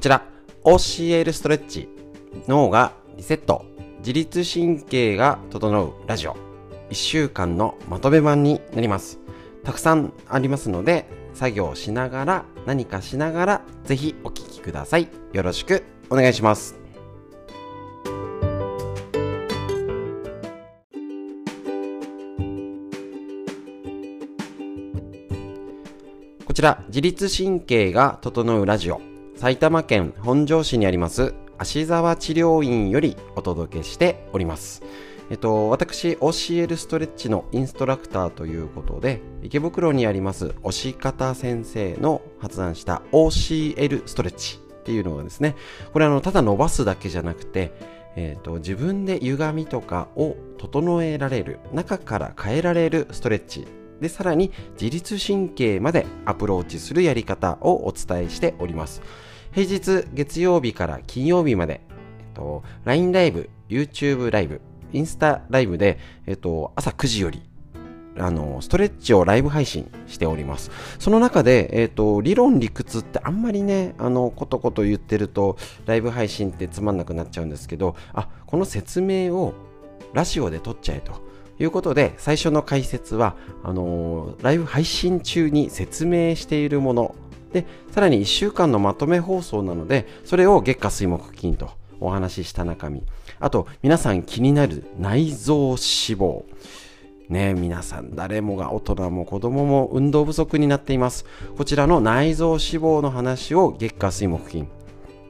こちら、OCL ストレッチ、脳がリセット、自律神経が整うラジオ、1週間のまとめ版になります。たくさんありますので、作業しながら、何かしながら、ぜひお聴きください。よろしくお願いします。こちら、自律神経が整うラジオ、埼玉県本庄市にあります芦沢治療院よりお届けしております。えっと、私、OCL ストレッチのインストラクターということで、池袋にあります押し方先生の発案した OCL ストレッチっていうのがですね、これあの、ただ伸ばすだけじゃなくて、えっと、自分で歪みとかを整えられる、中から変えられるストレッチで、さらに自律神経までアプローチするやり方をお伝えしております。平日月曜日から金曜日まで、えっと、LINE ライブ、YouTube ライブ、インスタライブで、えっと、朝9時より、あの、ストレッチをライブ配信しております。その中で、えっ、と、理論理屈ってあんまりね、あの、ことこと言ってると、ライブ配信ってつまんなくなっちゃうんですけど、あ、この説明をラジオで撮っちゃえと。いうことで、最初の解説は、あのー、ライブ配信中に説明しているもので、さらに1週間のまとめ放送なので、それを月下水木金とお話しした中身。あと、皆さん気になる内臓脂肪。ね皆さん誰もが大人も子供も運動不足になっています。こちらの内臓脂肪の話を月下水木金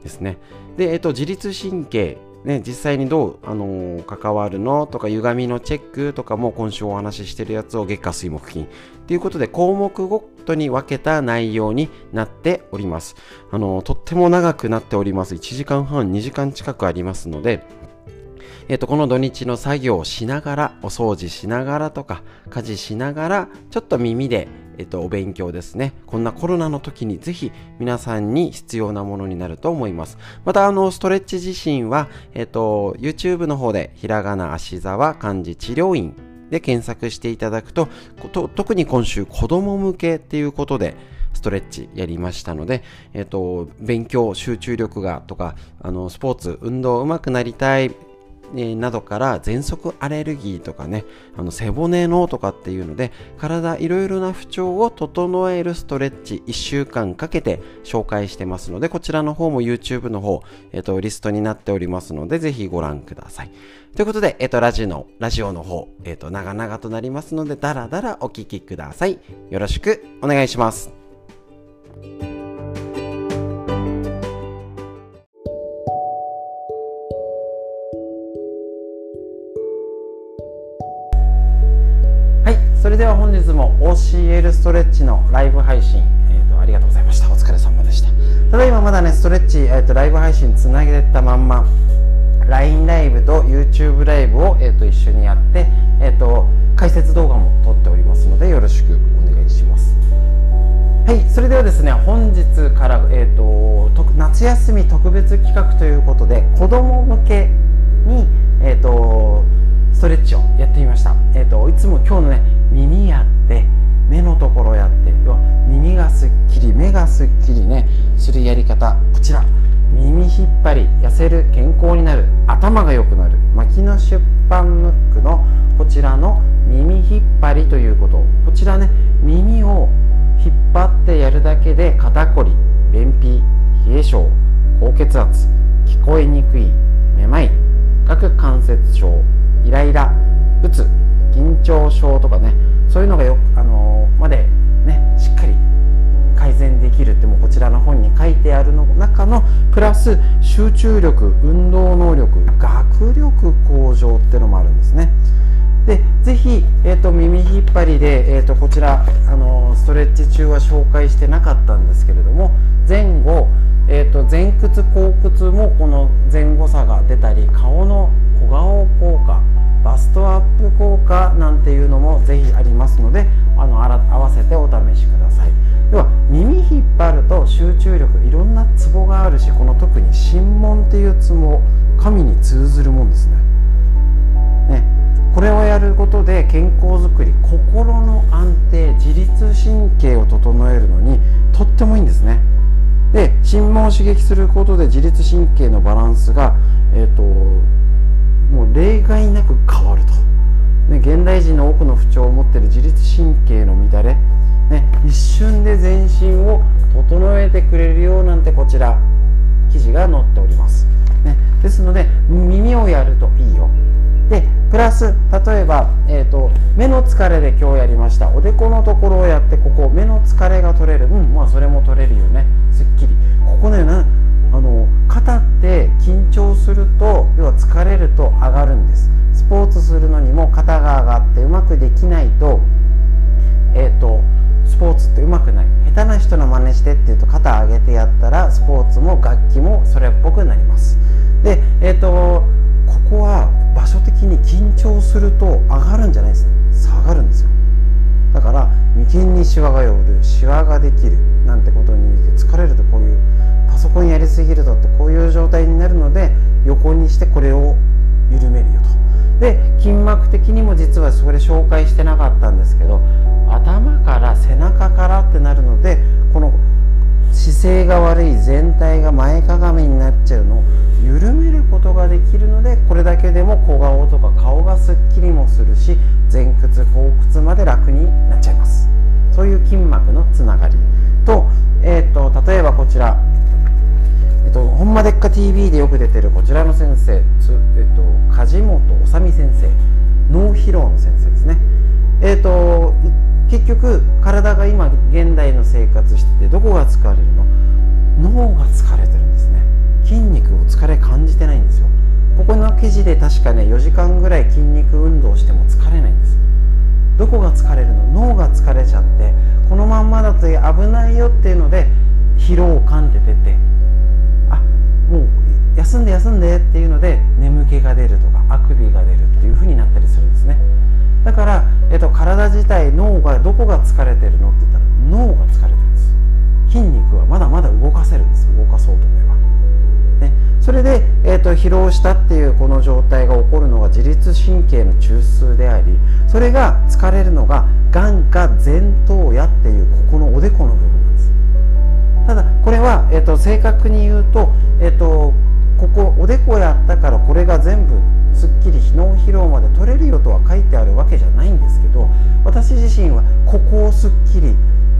ですね。で、えっと、自律神経ね、実際にどう、あのー、関わるのとか歪みのチェックとかも今週お話ししてるやつを月下水木金ということで項目ごとに分けた内容になっております。あの、とっても長くなっております。1時間半、2時間近くありますので、えっ、と、この土日の作業をしながら、お掃除しながらとか、家事しながら、ちょっと耳でえっと、お勉強ですね。こんなコロナの時にぜひ皆さんに必要なものになると思います。また、あの、ストレッチ自身は、えっと、YouTube の方で、ひらがな足沢漢字治療院で検索していただくと、と特に今週子供向けっていうことで、ストレッチやりましたので、えっと、勉強、集中力がとか、あの、スポーツ、運動うまくなりたい、えなどから喘息アレルギーとかね、あの背骨のとかっていうので、体いろいろな不調を整えるストレッチ1週間かけて紹介してますので、こちらの方も YouTube の方、えっ、と、リストになっておりますので、ぜひご覧ください。ということで、えっ、と、ラジオの、ラジオの方、えっ、と、長々となりますので、だらだらお聞きください。よろしくお願いします。それでは本日も OCL ストレッチのライブ配信、えーと、ありがとうございました。お疲れ様でした。ただいままだねストレッチ、えーと、ライブ配信つなげたまんま LINE ライブと YouTube ライブを、えーと、一緒にやって、えー、と解説動画も撮っておりますのでよろしくお願いします。はいそれではですね本日から、えー、と夏休み特別企画ということで子ども向けにえっ、ー、とストレッチをやってみました、えーと、いつも今日のね耳やって目のところやって要は耳がすっきり目がすっきりねするやり方こちら。耳引っ張り痩せる健康になる。頭が良くなる。牧野出版ムックのこちらの耳引っ張りということ。こちらね耳を引っ張ってやるだけで肩こり便秘冷え性高血圧聞こえにくいめまい各関節症イライラうつ緊張症とかねそういうのがよあのー、までねしっかり改善できるってもこちらの本に書いてあるの中のプラス集中力運動能力学力向上っていうのもあるんですね。でぜひ、えーと、耳引っ張りで、えーと、こちら、あのー、ストレッチ中は紹介してなかったんですけれども前後、えーと前屈後屈もこの前後差が出たり顔の小顔効果バストアップ効果なんていうのもぜひありますのであの合わせてお試しください。要は耳引っ張ると集中力いろんなツボがあるしこの特に神門っていうツボ神に通ずるもんですね。ね。これをやることで健康づくり心の安定自律神経を整えるのにとってもいいんですね。で心門を刺激することで自律神経のバランスが、えーと、もう例外なく変わると、ね、現代人の多くの不調を持っている自律神経の乱れ、ね、一瞬で全身を整えてくれるようなんてこちら。記事が載っております、ね、ですので耳をやるといいよ。でプラス例えば、えーと、目の疲れで今日やりました。おでこのところをやってここ目の疲れが取れる。うんまあそれも取れるよね。すっきり。ここねなあの肩って緊張すると要は疲れると上がるんです。スポーツするのにも肩が上がってうまくできないとえっ、ー、とスポーツってうまくない。下手な人の真似してっていうと肩上げてやったらスポーツも楽器もそれっぽくなります。でえっ、ー、とここは場所的に緊張すると上がるんじゃないです。下がるんですよ。だから眉間にシワが寄る。シワができる。なんてことに疲れるとこういうパソコンやりすぎるとってこういう状態になるので横にしてこれを緩めるよと。で筋膜的にも実はそれ紹介してなかったんですけど頭から背中からってなるのでこの姿勢が悪い全体が前かがみになっちゃうのを緩めることができるのでこれだけでも小顔とか顔がすっきりもするし前屈後屈まで楽になっちゃいます。そういう筋膜のつながりと,、えーと、例えばこちら、えーと、ほんまでっか TV でよく出てるこちらの先生、えーと、梶本治美先生脳疲労の先生ですね。えっ、と結局体が今現代の生活しててどこが疲れるの？脳が疲れてるんですね。筋肉を疲れ感じてないんですよ。ここの記事で確かね4時間ぐらい筋肉運動しても疲れないんです。どこが疲れるの？脳が疲れちゃってこのまんまだと危ないよっていうので疲労感って出てもう休んで休んでっていうので眠気が出るとかあくびが出るっていう風になったりするんですね。だから、えっと、体自体脳がどこが疲れてるのって言ったら脳が疲れてるんです。筋肉はまだまだ動かせるんです。動かそうと思えば、ね、それで、えっと、疲労したっていうこの状態が起こるのが自律神経の中枢でありそれが疲れるのが眼下前頭野っていうここのおでこの部分。ただこれは、えっと、正確に言うと、えっと、ここおでこやったからこれが全部すっきり脳疲労まで取れるよとは書いてあるわけじゃないんですけど私自身はここをすっきり、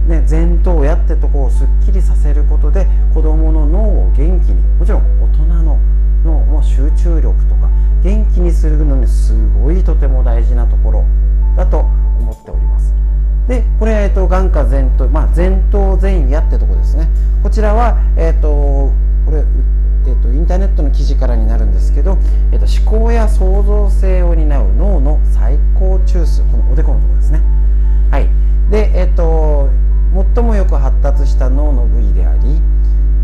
ね、前頭やってとこをすっきりさせることで子どもの脳を元気にもちろん大人の脳も集中力とか元気にするのにすごいとても大事なところだと思っております。でこれ、えっと、眼下前頭、まあ、前頭前野ってとこですね。こちらは、えっと、これえーと、インターネットの記事からになるんですけど、えーと、思考や創造性を担う脳の最高中枢このおでこのところですね。はい、で、えーと、最もよく発達した脳の部位であり、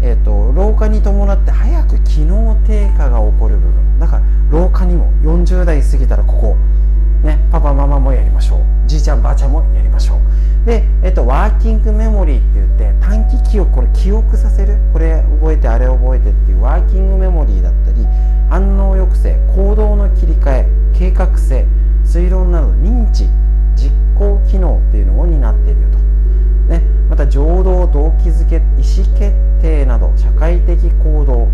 えー、と老化に伴って早く機能低下が起こる部分。だから老化にも40代過ぎたらここ、ね、パパママもやりましょう。じいちゃんばあちゃんもやりましょう。で、えっと、ワーキングメモリーって言って短期記憶これ記憶させる？これ覚えてあれ覚えてっていうワーキングメモリーだったり反応抑制行動の切り替え計画性推論など認知実行機能っていうのを担っているよと、ね、また情動動機づけ意思決定など社会的行動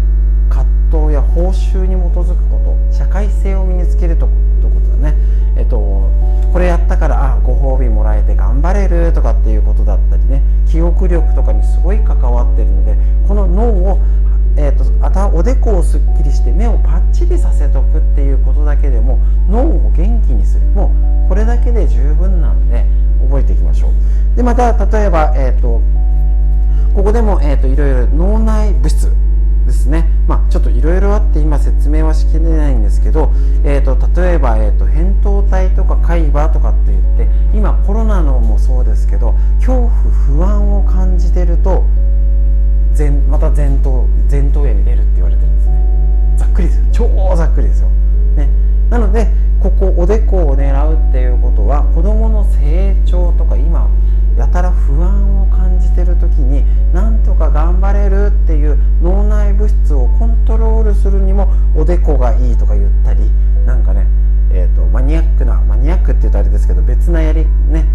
葛藤や報酬に基づくこと社会性を身につけるとということだね。えっとこれやったからあご褒美もらえて頑張れるとかっていうことだったりね記憶力とかにすごい関わってるのでこの脳をえーと、とおでこをすっきりして目をパッチリさせとくっていうことだけでも脳を元気にする。もうこれだけで十分なんで覚えていきましょう。でまた例えば、えーと、ここでも、えーといろいろ脳内物質。ですね、まあ、ちょっといろいろあって今説明はしきれないんですけど、えーと、例えば、えーと、扁桃体とか海馬とかって言って今コロナのもそうですけど恐怖不安を感じてると前また前頭前頭野に出るって言われてるんですね。ざっくりですよ。超ざっくりですよ、ね、なのでここおでこを狙うっていうことは子どもの成長とか今やたら不安を感じてる時になんとか頑張れるっていう脳内物質をコントロールするにもおでこがいいとか言ったりなんかね、えーと、マニアックなマニアックって言うとあれですけど別なやりね、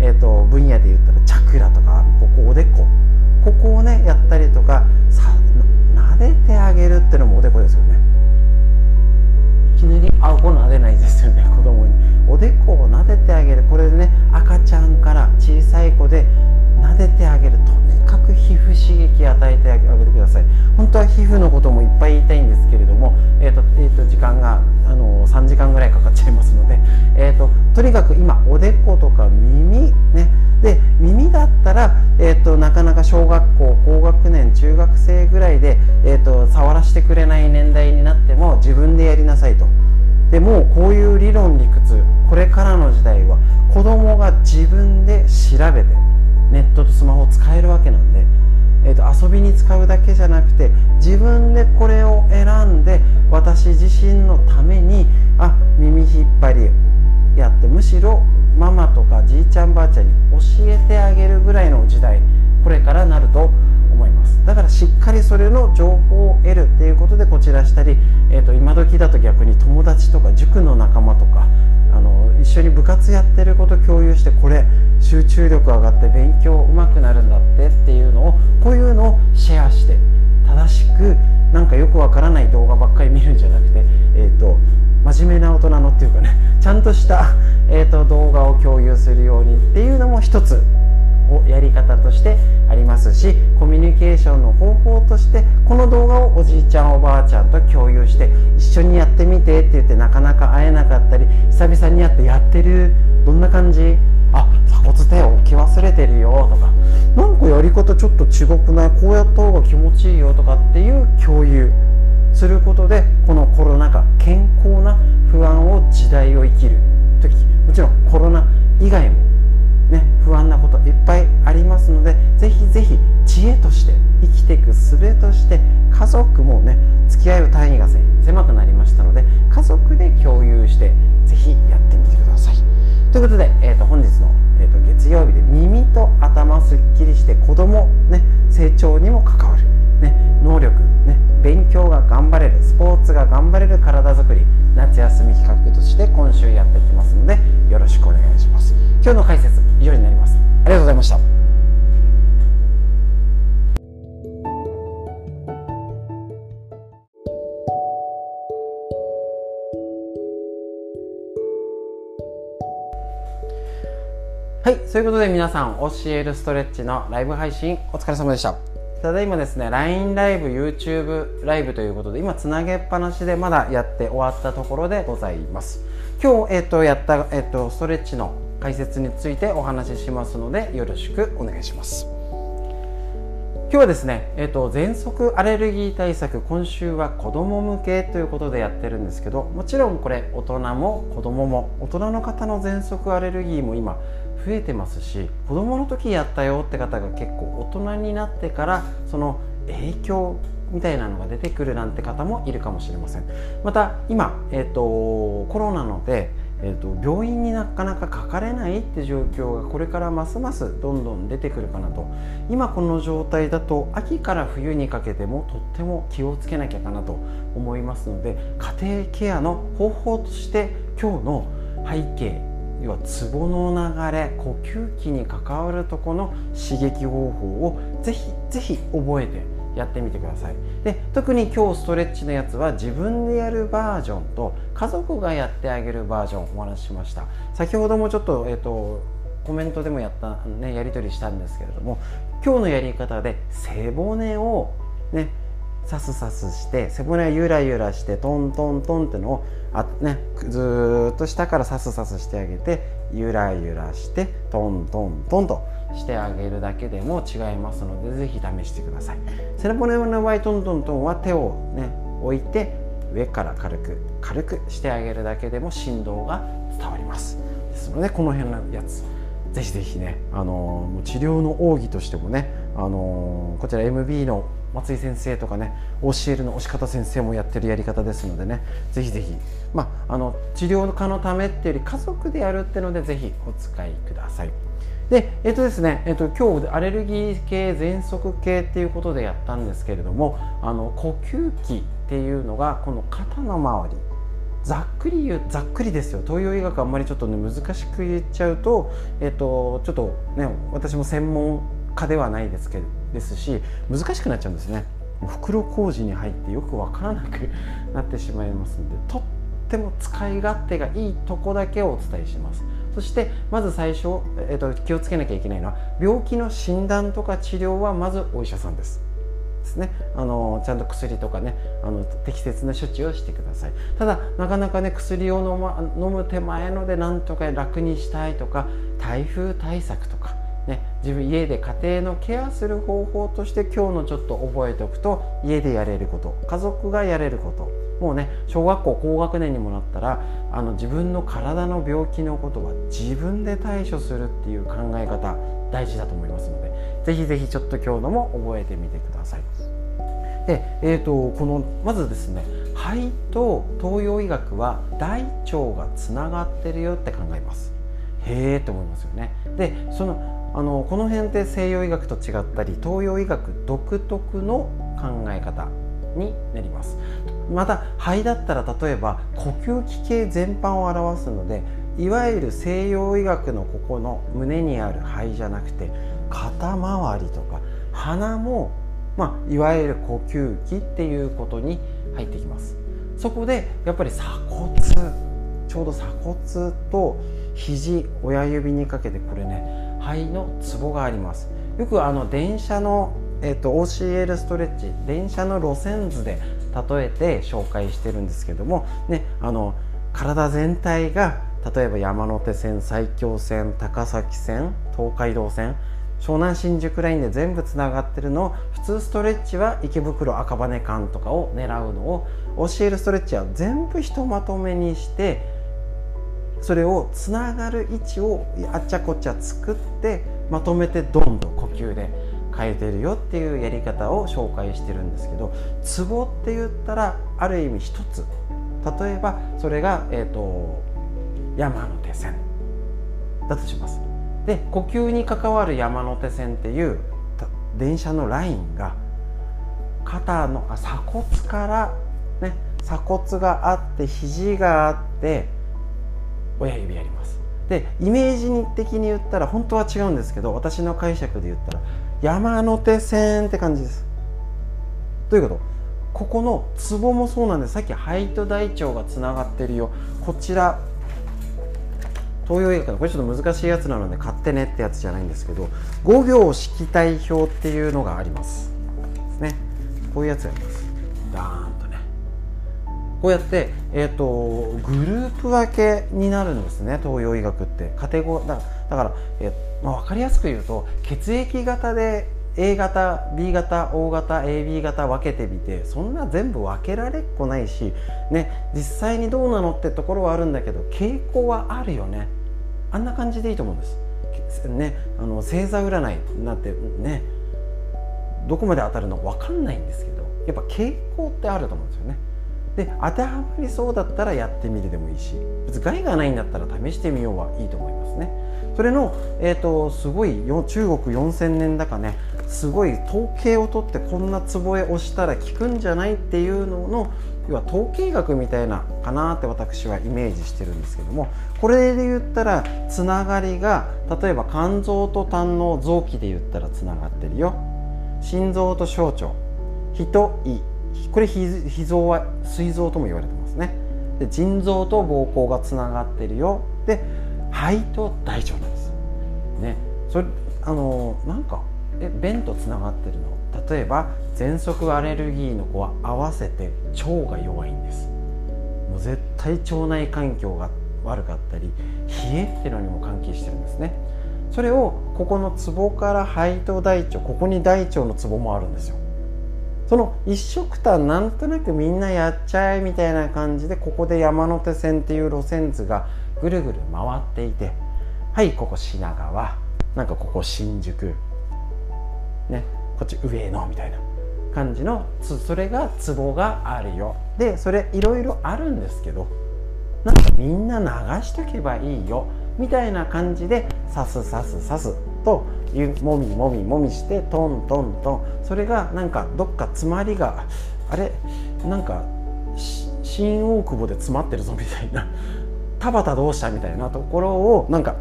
えーと、分野で言ったらチャクラとかここおでこ。ここをねやったりとかさなでてあげるってのもおでこですよね。いきなり顎撫でないですよね子供に。おでこを撫でてあげる。これね赤ちゃんから小さい子で撫でてあげるとにかく皮膚刺激与えてあげてください本当は皮膚のこともいっぱい言いたいんですけれども、えーとえーと、時間があの3時間ぐらいかかっちゃいますので、えーと、とにかく今おでことか耳ねで耳だったら、えーと、となかなか小学校高学年中学生ぐらいで、えー、と触らせてくれない年代になっても自分でやりなさいと。でもこういう理論理屈これからの時代は子供が自分で調べてネットとスマホを使えるわけなんで、えーと、遊びに使うだけじゃなくて自分でこれを選んで私自身のためにあ耳引っ張りやってむしろママとかじいちゃんばあちゃんに教えてあげるぐらいの時代これからなると思います。だからしっかりそれの情報を得るっていうことでこちらしたり、えーと、今時だと逆に友達とか塾の仲間とかあの一緒に部活やってること共有してこれ集中力上がって勉強うまくなるんだってっていうのをこういうのをシェアして正しくなんかよくわからない動画ばっかり見るんじゃなくて、えーと、真面目な大人のっていうかねちゃんとした、えーと動画を共有するようにっていうのも一つやり方としてありますしコミュニケーションの方法としてこの動画をおじいちゃんおばあちゃんと共有して一緒にやってみてって言ってなかなか会えなかったり久々にやってやってるどんな感じ？あ鎖骨手を置き忘れてるよとかなんかやり方ちょっと違くないこうやった方が気持ちいいよとかっていう共有することでこのコロナ禍健康な不安を時代を生きる時もちろんコロナ以外もね、不安なこといっぱいありますのでぜひぜひ知恵として生きていく術として家族もね付き合う単位が狭くなりましたので家族で共有してぜひやってみてください。ということで、えー、と本日の、えー、と月曜日で耳と頭すっきりして子供、ね、成長にも関わる、ね、能力、ね、勉強が頑張れるスポーツが頑張れる体づくり夏休み企画として今週やっていきますのでよろしくお願いします。今日の解説以上になりますありがとうございましたはい、そういうことで皆さん、教えるストレッチのライブ配信お疲れ様でした。ただいまですね、LINE ライブ、YouTube ライブということで、今つなげっぱなしでまだやって終わったところでございます。今日、えっ、ー、と、やった、えっ、ー、と、ストレッチの解説についてお話ししますのでよろしくお願いします。今日はですね、えーと、喘息アレルギー対策今週は子ども向けということでやってるんですけどもちろんこれ大人も子どもも大人の方の喘息アレルギーも今増えてますし子どもの時やったよって方が結構大人になってからその影響みたいなのが出てくるなんて方もいるかもしれません。また今、えーとコロナのでえーと、病院になかなかかかれないって状況がこれからますますどんどん出てくるかなと。今この状態だと秋から冬にかけてもとっても気をつけなきゃかなと思いますので家庭ケアの方法として今日の背景要はツボの流れ呼吸器に関わるとこの刺激方法をぜひぜひ覚えてやってみてください。で特に今日ストレッチのやつは自分でやるバージョンと家族がやってあげるバージョンお話ししました。先ほどもちょっと,、えーと、コメントでもやった、ね、やり取りしたんですけれども今日のやり方で背骨をねさすさすして背骨をゆらゆらしてトントントンってのをあ、ね、ずっと下からさすさすしてあげてゆらゆらしてトントントンとしてあげるだけでも違いますのでぜひ試してください背骨の場合トントントンは手をね置いて上から軽く軽くしてあげるだけでも振動が伝わりますですのでこの辺のやつぜひぜひね、あの治療の奥義としてもね、あのこちら MB の松井先生とかね教えるの押し方先生もやってるやり方ですのでねぜひぜひ、まあ、あの治療家のためっていうより家族でやるっていうのでぜひお使いください。で、えっ、とですね、えっ、と、今日アレルギー系、喘息系っていうことでやったんですけれども、あの呼吸器っていうのがこの肩の周り、ざっくり言うざっくりですよ。東洋医学あんまりちょっとね難しく言っちゃうと、えっと、ちょっとね私も専門家ではないですけどですし難しくなっちゃうんですね。袋小路に入ってよく分からなくなってしまいますのでとっても使い勝手がいいとこだけをお伝えします。そしてまず最初、えーと、気をつけなきゃいけないのは病気の診断とか治療はまずお医者さんです。ですね。あのちゃんと薬とかねあの適切な処置をしてください。ただなかなかね薬を飲,、ま、飲む手前のでなんとか楽にしたいとか台風対策とかね、自分家で家庭のケアする方法として今日のちょっと覚えておくと家でやれること家族がやれること。もうね小学校高学年にもなったらあの自分の体の病気のことは自分で対処するっていう考え方大事だと思いますのでぜひぜひちょっと今日のも覚えてみてください。で、えーと、このまずですね肺と東洋医学は大腸がつながってるよって考えます。へえって思いますよね。でそのあのこの辺って西洋医学と違ったり東洋医学独特の考え方になります。また肺だったら例えば呼吸器系全般を表すのでいわゆる西洋医学のここの胸にある肺じゃなくて肩周りとか鼻も、まあ、いわゆる呼吸器っていうことに入ってきます。そこでやっぱり鎖骨ちょうど鎖骨と肘親指にかけてこれね肺のツボがあります。よくあの電車の、えーと、OCL ストレッチ電車の路線図で例えて紹介してるんですけども、ね、あの体全体が例えば山手線埼京線高崎線東海道線湘南新宿ラインで全部つながってるのを普通ストレッチは池袋赤羽間とかを狙うのを教えるストレッチは全部ひとまとめにしてそれをつながる位置をあっちゃこっちゃ作ってまとめてどんどん呼吸で変えてるよっていうやり方を紹介してるんですけどツボって言ったらある意味一つ。例えばそれが、えーと山手線。だとします。で呼吸に関わる山手線っていう電車のラインが肩のあ鎖骨からね鎖骨があって肘があって親指やります。でイメージ的に言ったら本当は違うんですけど私の解釈で言ったら山手線って感じです。どういうこと？ここのツボもそうなんです。さっき肺と大腸がつながってるよ。こちら東洋医学のこれちょっと難しいやつなので買ってねってやつじゃないんですけど5行式体表っていうのがありますね。こういうやつがあります。ダーン。こうやって、えーと、グループ分けになるんですね東洋医学って。カテゴだだから、えーまあ、分かりやすく言うと血液型で A 型 B 型 O 型 AB 型分けてみてそんな全部分けられっこないし、ね、実際にどうなのってところはあるんだけど傾向はあるよね。あんな感じでいいと思うんです。ねあの星座占いなってねどこまで当たるのか分かんないんですけどやっぱ傾向ってあると思うんですよね。で当てはまりそうだったらやってみるでもいいし別に害がないんだったら試してみようはいいと思いますね。それの、えーと、すごい中国4000年だかねすごい統計を取ってこんなツボへ押したら効くんじゃないっていうのの要は統計学みたいなかなって私はイメージしてるんですけどもこれで言ったらつながりが例えば肝臓と胆の臓器で言ったらつながってるよ。心臓と小腸。脾と胃。これ脾臓は膵臓とも言われてますね。で腎臓と膀胱がつながってるよ。で肺と大腸なんです。ね。それあのなんかえ便とつながってるの？例えば喘息アレルギーの子は合わせて腸が弱いんです。もう絶対腸内環境が悪かったり冷えってのにも関係してるんですね。それをここのツボから肺と大腸ここに大腸のツボもあるんですよ。その一色たなんとなくみんなやっちゃえみたいな感じでここで山手線っていう路線図がぐるぐる回っていてはいここ品川。なんかここ新宿。ねこっち上野みたいな感じのそれがツボがあるよ。でそれいろいろあるんですけどなんかみんな流しとけばいいよ。みたいな感じで刺す刺す刺す。ともみもみもみしてトントントン。それがなんかどっか詰まりがあれ？なんか新大久保で詰まってるぞみたいな。田畑どうしたみたいなところをなんか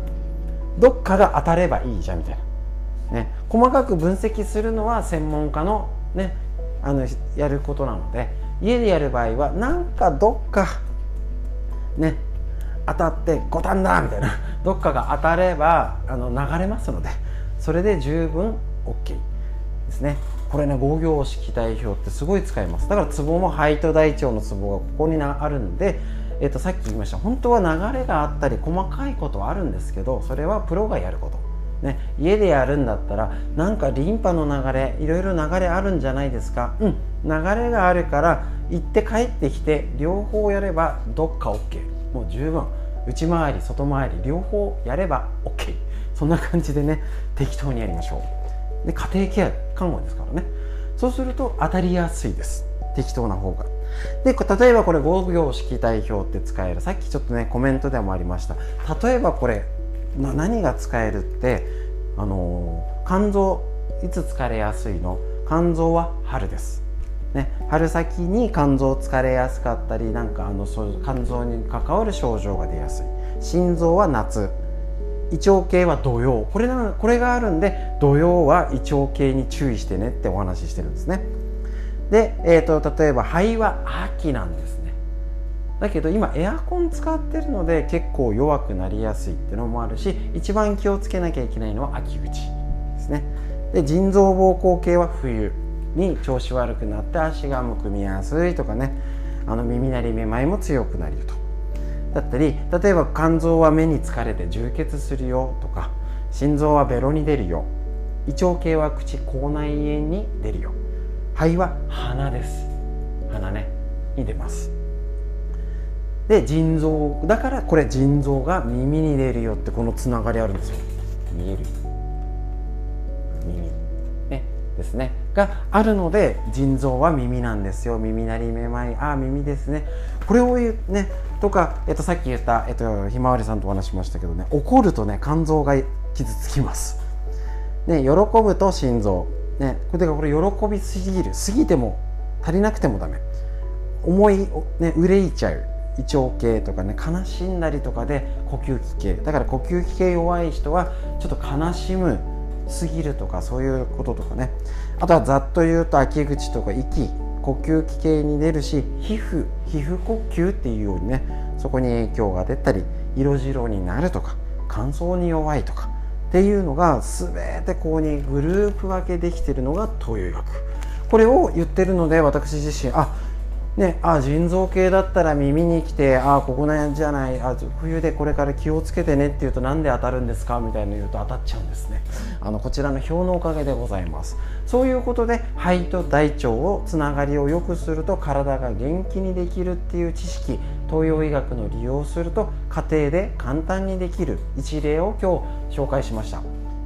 どっかが当たればいいじゃんみたいな、ね、細かく分析するのは専門家の,、ね、あのやることなので。家でやる場合はなんかどっかね。当たって五反だみたいな。どっかが当たればあの流れますのでそれで十分 OK ですね。これね五行式代表ってすごい使います。だからツボも肺と大腸のツボがここにあるんで、えー、とさっき言いました。本当は流れがあったり細かいことはあるんですけどそれはプロがやること。ね、家でやるんだったらなんかリンパの流れいろいろ流れあるんじゃないですか。うん。流れがあるから行って帰ってきて両方やればどっか OK もう十分。内回り外回り両方やれば OK そんな感じでね適当にやりましょう。で家庭ケア看護ですからね。そうすると当たりやすいです。適当な方が。で例えばこれ5行式代表って使えるさっきちょっとねコメントでもありました。例えばこれ何が使えるってあの、肝臓いつ疲れやすいの？肝臓は春です、ね、春先に肝臓疲れやすかったりなんかあの肝臓に関わる症状が出やすい。心臓は夏。胃腸系は土曜。これなこれがあるんで土曜は胃腸系に注意してねってお話ししてるんですね。で、えーと、例えば肺は秋なんですね。だけど今エアコン使ってるので結構弱くなりやすいっていうのもあるし一番気をつけなきゃいけないのは秋口ですね。で腎臓膀胱系は冬。に調子悪くなって足がむくみやすいとかね。あの耳鳴りめまいも強くなると。だったり例えば肝臓は目に疲れて充血するよとか心臓はベロに出るよ。胃腸系は口口内炎に出るよ。肺は鼻です。鼻ねに出ます。で腎臓だからこれ腎臓が耳に出るよってこのつながりあるんですよ。見える。耳。ね。ですね。があるので腎臓は耳なんですよ。耳鳴りめまい。ああ耳ですね。これを言うねとか、えっと、さっき言った、えっと、ひまわりさんとお話しましたけどね怒るとね肝臓が傷つきます、ね、喜ぶと心臓、ね、これこれ喜びすぎる。すぎても足りなくてもダメ。思い、ね、憂いちゃう。胃腸系とかね悲しんだりとかで呼吸器系。だから呼吸器系弱い人はちょっと悲しむすぎるとかそういうこととかね。あとはざっと言うと秋口とか息呼吸器系に出るし皮膚皮膚呼吸っていうようにねそこに影響が出たり色白になるとか乾燥に弱いとかっていうのが全てここにグループ分けできてるのが東洋医学。これを言ってるので私自身あね、あ腎臓系だったら耳に来てあここなんじゃないあ冬でこれから気をつけてねって言うとなんで当たるんですかみたいなの言うと当たっちゃうんですね。あのこちらの表のおかげでございます。そういうことで肺と大腸をつながりを良くすると体が元気にできるっていう知識東洋医学の利用すると家庭で簡単にできる一例を今日紹介しました、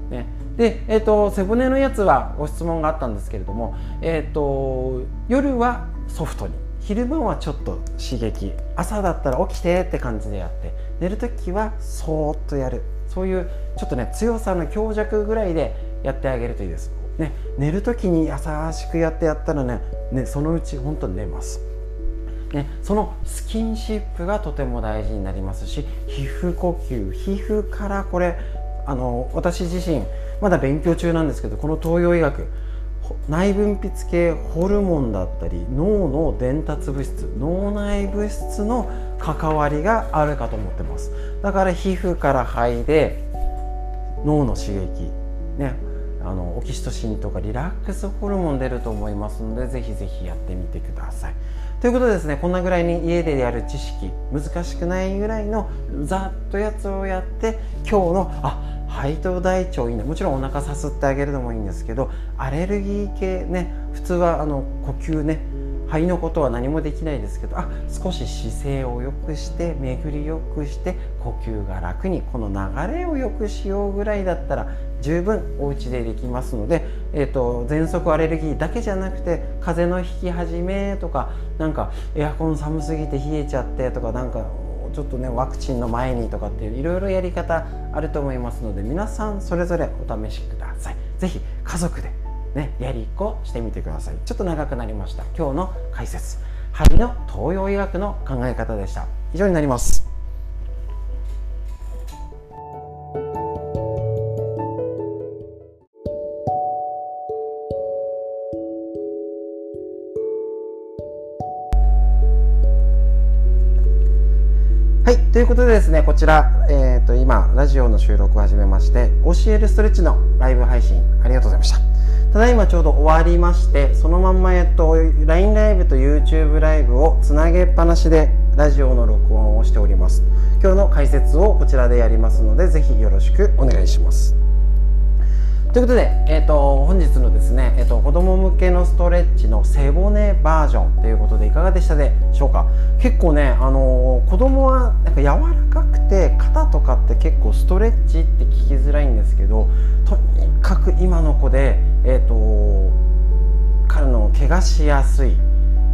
ね、で、えーと、背骨のやつはご質問があったんですけれども、えーと夜はソフトに。昼間はちょっと刺激。朝だったら起きてって感じでやって。寝る時はそーっとやる。そういうちょっとね強さの強弱ぐらいでやってあげるといいです、ね、寝る時に優しくやってやったらねねそのうち本当に寝ます。ね、そのスキンシップがとても大事になりますし皮膚呼吸皮膚からこれあの私自身まだ勉強中なんですけどこの東洋医学内分泌系ホルモンだったり脳の伝達物質脳内物質の関わりがあるかと思ってます。だから皮膚から肺で脳の刺激ねあのオキシトシンとかリラックスホルモン出ると思いますのでぜひぜひやってみてください。ということでですねこんなぐらいに家でやる知識難しくないぐらいのざっとやつをやって今日のあ肺と大腸いいね。もちろんお腹さすってあげるのもいいんですけどアレルギー系ね普通はあの呼吸ね肺のことは何もできないですけどあ少し姿勢を良くして巡り良くして呼吸が楽にこの流れを良くしようぐらいだったら十分お家でできますので、えーと、喘息アレルギーだけじゃなくて風邪のひき始めとかなんかエアコン寒すぎて冷えちゃってとかなんかちょっとねワクチンの前にとかっていういろいろやり方あると思いますので皆さんそれぞれお試しください。是非家族でねやりっこしてみてください。ちょっと長くなりました。今日の解説。針の東洋医学の考え方でした。以上になります。はいということでですね、こちら、えっ、ー、と、今、ラジオの収録を始めまして、教えるストレッチのライブ配信、ありがとうございました。ただいまちょうど終わりましてそのまんまえっと LINE ライブと YouTube ライブをつなげっぱなしでラジオの録音をしております今日の解説をこちらでやりますのでぜひよろしくお願いしますということで、えーと、本日のですね、えーと、子供向けのストレッチの背骨バージョンということでいかがでしたでしょうか？結構ね、あのー、子供はなんか柔らかくて肩とかって結構ストレッチって聞きづらいんですけどとにかく今の子で、えーと彼の怪我しやすい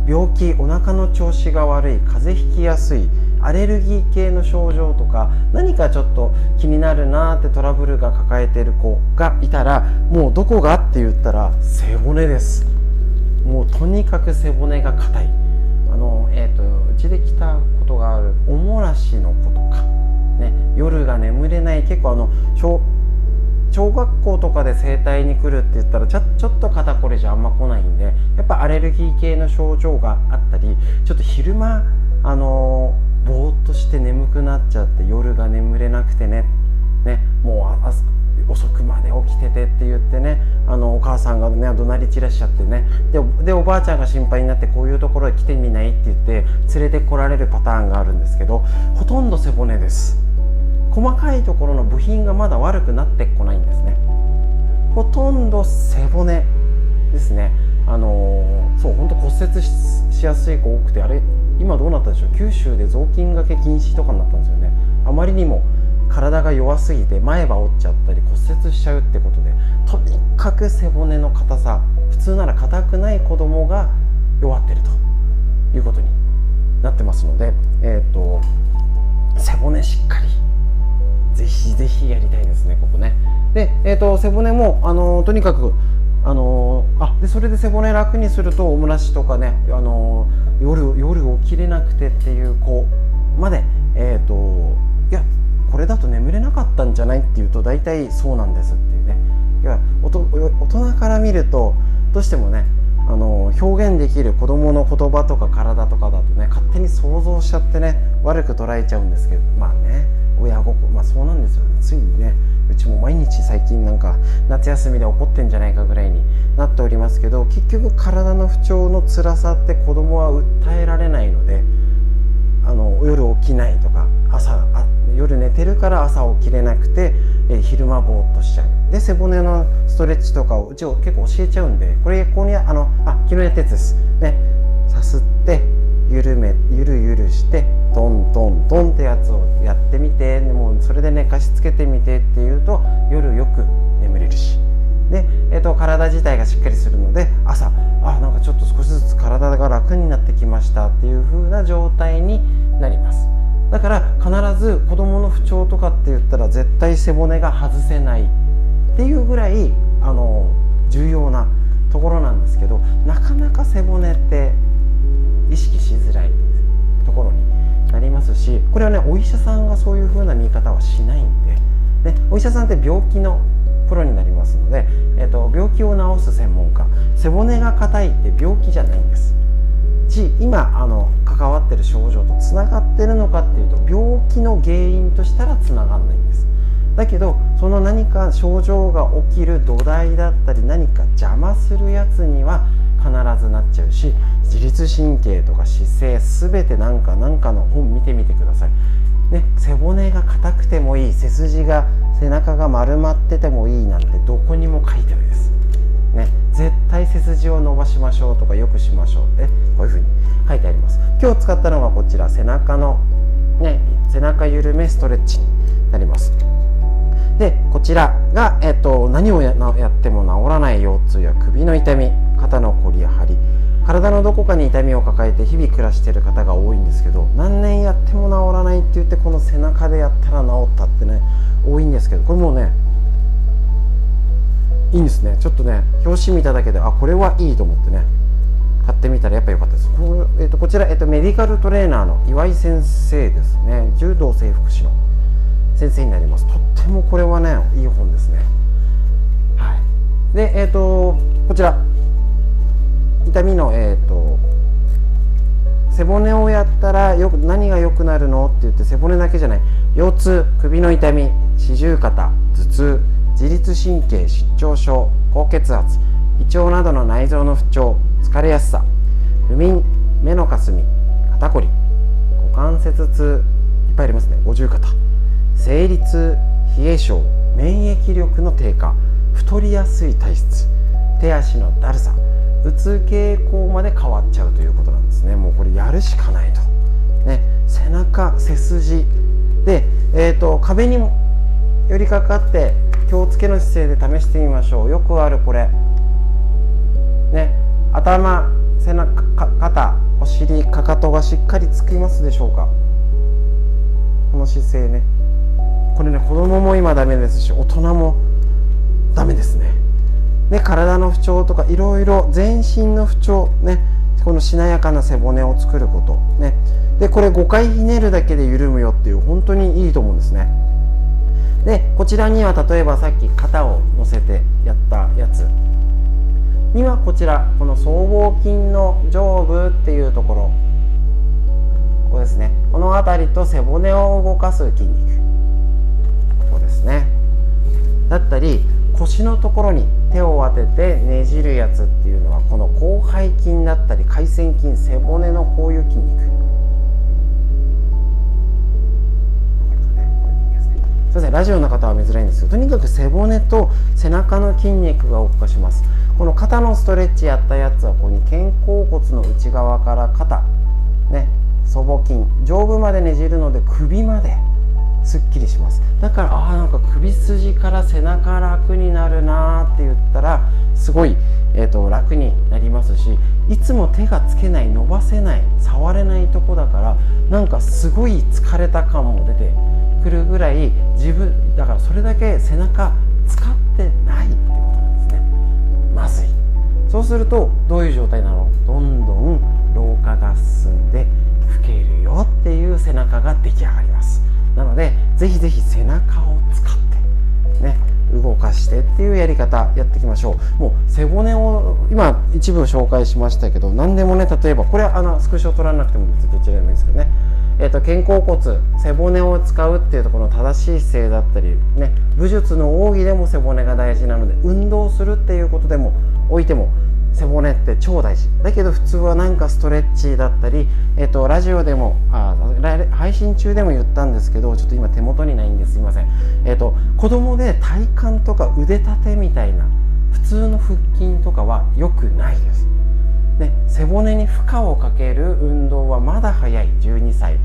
病気お腹の調子が悪い風邪ひきやすいアレルギー系の症状とか何かちょっと気になるなってトラブルが抱えてる子がいたらもうどこがって言ったら背骨です。もうとにかく背骨が硬い。あの、えーと、うちで来たことがあるおもらしの子とか、ね、夜が眠れない結構あの小小学校とかで整体に来るって言ったらちょちょっと肩こりじゃあんま来ないんでやっぱアレルギー系の症状があったりちょっと昼間あのーぼーっとして眠くなっちゃって夜が眠れなくてね。ねもう遅くまで起きててって言ってね。あのお母さんがね怒鳴り散らしちゃってね。ででおばあちゃんが心配になってこういうところへ来てみないって言って連れてこられるパターンがあるんですけどほとんど背骨です。細かいところの部品がまだ悪くなってこないんですね。ほとんど背骨ですね。あの、そう本当骨折しやすい子多くてあれ今どうなったでしょう？九州で雑巾がけ禁止とかになったんですよね。あまりにも体が弱すぎて前歯折っちゃったり骨折しちゃうってことでとにかく背骨の硬さ普通なら硬くない子供が弱ってるということになってますので、えーと、背骨しっかりぜひぜひやりたいですねここね。で、えーと、背骨もあのとにかくあのあでそれで背骨楽にするとおもらしとかね、あの夜夜起きれなくてっていう子まで、えーと、いやこれだと眠れなかったんじゃないっていうと大体そうなんですっていうね。いや大人から見るとどうしてもねあの表現できる子どもの言葉とか体とかだとね勝手に想像しちゃってね悪く捉えちゃうんですけどまあね親心まあそうなんですよね。ついにねちも毎日最近なんか夏休みで怒ってんじゃないかぐらいになっておりますけど結局体の不調の辛さって子供は訴えられないのであの夜起きないとか朝夜寝てるから朝起きれなくて、え昼間ぼーっとしちゃう。で背骨のストレッチとかをうちを結構教えちゃうんでこれここにあのあ昨日やったやつです。ね。さすって緩めゆるゆるしてトントントンってやつをやってみてもうそれで寝かしつけてみてっていうと夜よく眠れるし。で、えーと、体自体がしっかりするので朝あなんかちょっと少しずつ体が楽になってきましたっていう風な状態になります。だから必ず子どもの不調とかって言ったら絶対背骨が外せないっていうぐらいあの重要なところなんですけどなかなか背骨って意識しづらいところになりますしこれはねお医者さんがそういう風な見方はしないんで、ね、お医者さんって病気のプロになりますので、えーと、病気を治す専門家背骨が硬いって病気じゃないんです。し今あの関わってる症状とつながってるのかっていうと病気の原因としたらつながんないんです。だけどその何か症状が起きる土台だったり何か邪魔するやつには必ずなっちゃうし自律神経とか姿勢全てなんかなんかの本見てみてください。ね、背骨が硬くてもいい背筋が背中が丸まっててもいいなんてどこにも書いてるです、ね、絶対背筋を伸ばしましょうとかよくしましょうってこういうふうに書いてあります。今日使ったのがこちら背中の、ね、背中緩めストレッチになります。でこちらが、えっと、何をやっても治らない腰痛や首の痛み肩のこりや張り体のどこかに痛みを抱えて日々暮らしている方が多いんですけど何年やっても治らないって言ってこの背中でやったら治ったってね多いんですけどこれもうねいいんですね。ちょっとね表紙見ただけであこれはいいと思ってね買ってみたらやっぱ良かったです。こ,、えーと、こちら、えーと、メディカルトレーナーの岩井先生ですね。柔道整復師の先生になります。とってもこれはねいい本ですね。はい。でえっ、ー、とこちら。痛みの、えーと、背骨をやったらよく何が良くなるのって言って背骨だけじゃない。腰痛首の痛み四十肩頭痛自律神経失調症高血圧胃腸などの内臓の不調疲れやすさ不眠目のかすみ肩こり股関節痛いっぱいありますね。五十肩。生理痛冷え性免疫力の低下太りやすい体質手足のだるさうつ傾向まで変わっちゃうということなんですね。もうこれやるしかないと、ね、背中背筋。で、えーと、壁にも寄りかかって気をつけの姿勢で試してみましょう。よくあるこれ。ね。頭背中肩お尻かかとがしっかりつきますでしょうか。この姿勢ね。これね子供も今ダメですし大人もダメですね。ね体の不調とかいろいろ全身の不調ねこのしなやかな背骨を作ることね。でこれ5回ひねるだけで緩むよっていう本当にいいと思うんですね。でこちらには例えばさっき肩を乗せてやったやつ。にはこちらこの僧帽筋の上部っていうところ。ここですね。この辺りと背骨を動かす筋肉。ここですね。だったり腰のところに手を当ててねじるやつっていうのはこの広背筋だったり回旋筋背骨のこういう筋肉。すいません。ラジオの方は見づらいんです。けどとにかく背骨と背中の筋肉が動かします。この肩のストレッチやったやつはここに肩甲骨の内側から肩ね祖母筋上部までねじるので首まですっきりします。だからああなんか首筋から背中楽になるなって言ったらすごい、えーと、楽になりますしいつも手がつけない伸ばせない触れないとこだからなんかすごい疲れた感も出てくるぐらい自分だからそれだけ背中使ってないってことなんですね。まずい。そうするとどういう状態なの？どんどん老化が進んで老けるよっていう背中が出来上がります。なのでぜひぜひ背中を使ってね動かしてっていうやり方やっていきましょう。もう背骨を今一部紹介しましたけど何でもね例えばこれはあのスクショを取らなくても別にどちらでもいいですけどね。えーと、肩甲骨背骨を使うっていうところの正しい姿勢だったり、ね、武術の奥義でも背骨が大事なので運動するっていうことでもおいても背骨って超大事。だけど普通はなんかストレッチだったり、えーと、ラジオでもあ配信中でも言ったんですけどちょっと今手元にないんですすいません、えーと、子供で体幹とか腕立てみたいな普通の腹筋とかは良くないです。で背骨に負荷をかける運動はまだ早い。12歳。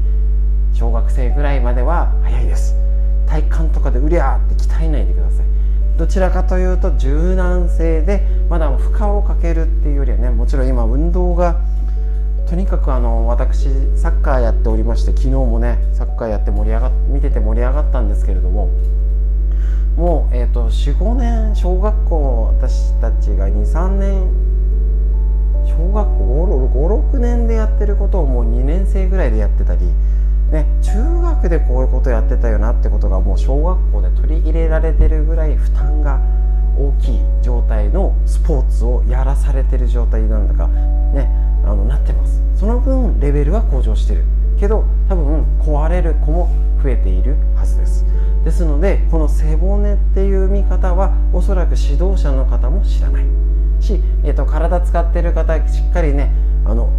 小学生ぐらいまでは早いです。体幹とかでうりゃーって鍛えないでください。どちらかというと柔軟性でまだ負荷をかけるっていうよりはねもちろん今運動がとにかくあの私サッカーやっておりまして昨日もねサッカーやって盛り上が見てて盛り上がったんですけれどももう、えーと、45年小学校私たちが23年小学校56年でやってることをもう2年生ぐらいでやってたりね、中学でこういうことやってたよなってことがもう小学校で取り入れられてるぐらい負担が大きい状態のスポーツをやらされてる状態なんだかねあのなってます。その分レベルは向上してる。けど多分壊れる子も増えているはずです。ですのでこの背骨っていう見方はおそらく指導者の方も知らない。し、えーと体使ってる方しっかりねあの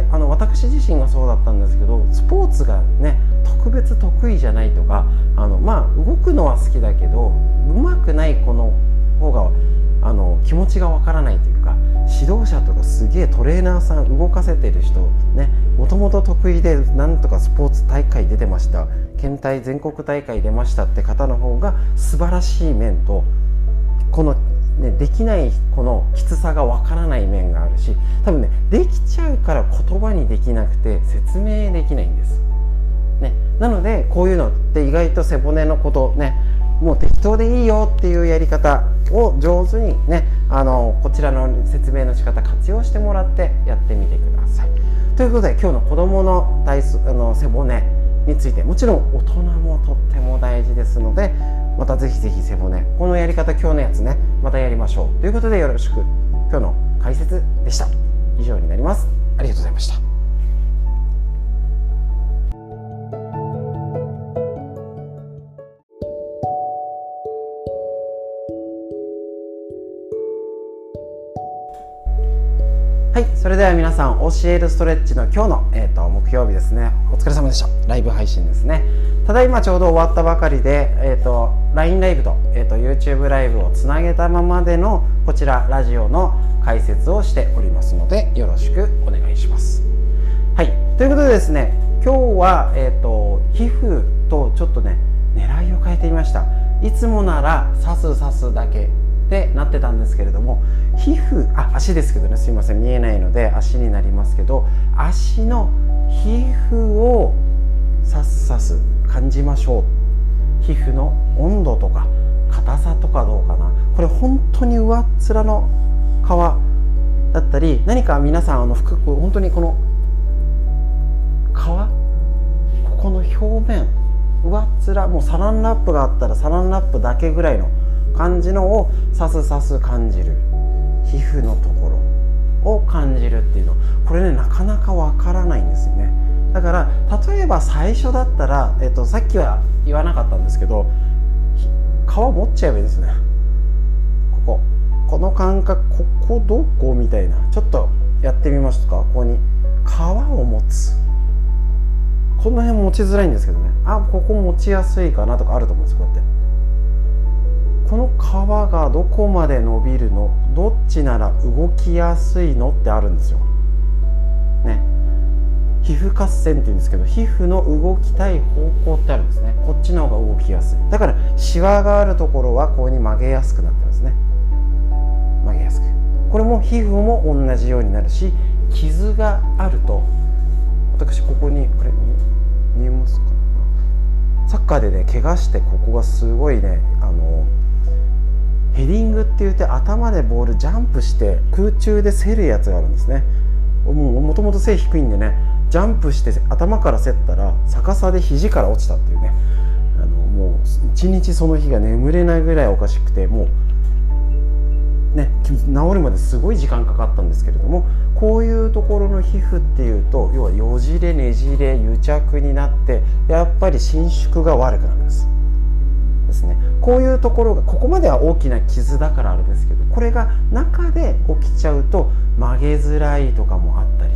あの私自身がそうだったんですけどスポーツがね特別得意じゃないとかあのまあ動くのは好きだけど上手くない子の方があの気持ちがわからないというか指導者とかすげえトレーナーさん動かせてる人ねもともと得意でなんとかスポーツ大会出てました県大全国大会出ましたって方の方が素晴らしい面とこのね、できないこのきつさがわからない面があるし多分ねできちゃうから言葉にできなくて説明できないんです、ね、なのでこういうのって意外と背骨のことねもう適当でいいよっていうやり方を上手にねあのこちらの説明の仕方活用してもらってやってみてください。ということで今日の子どもの体あの背骨についてもちろん大人もとっても大事ですのでまたぜひぜひ背骨このやり方今日のやつねまたやりましょう。ということでよろしく。今日の解説でした。以上になります。ありがとうございました。はいそれでは皆さん教えるストレッチの今日の、えーと、木曜日ですね。お疲れ様でした。ライブ配信ですね。ただいまちょうど終わったばかりで、えーと、LINE ライブと,、えーと YouTube ライブをつなげたままでのこちらラジオの解説をしておりますのでよろしくお願いします。はいということでですね今日は、えー、と皮膚とちょっとね狙いを変えてみました。いつもなら刺す刺すだけってなってたんですけれども皮膚あ足ですけどねすいません見えないので足になりますけど足の皮膚をさっさす感じましょう。皮膚の温度とか硬さとかどうかな。これ本当に上っ面の皮だったり何か皆さんあの深く本当にこの皮？ここの表面上っ面もうサランラップがあったらサランラップだけぐらいの感じのをさすさす感じる。皮膚のところを感じるっていうの。これねなかなかわからないんですよね。だから例えば最初だったら、えっと、さっきは言わなかったんですけど皮持っちゃえばいいですね。ここ。この感覚ここどこみたいな。ちょっとやってみますか。ここに。皮を持つ。この辺持ちづらいんですけどね。あここ持ちやすいかなとかあると思うんですこうやって。この皮がどこまで伸びるの？どっちなら動きやすいのってあるんですよ。ね。皮膚合線っていうんですけど皮膚の動きたい方向ってあるんですね。こっちの方が動きやすい。だからシワがあるところはこうに曲げやすくなってるんですね。曲げやすく。これも皮膚も同じようになるし傷があると私ここにこれ見えますか？サッカーでね怪我してここがすごいねあのヘディングって言って頭でボールジャンプして空中で競るやつがあるんですね。もともと背低いんでねジャンプして頭から競ったら逆さで肘から落ちたっていうね。あのもう一日その日が眠れないぐらいおかしくてもうね治るまですごい時間かかったんですけれどもこういうところの皮膚っていうと要はよじれねじれ癒着になってやっぱり伸縮が悪くなるんです。ですね。こういうところがここまでは大きな傷だからあれですけどこれが中で起きちゃうと曲げづらいとかもあったり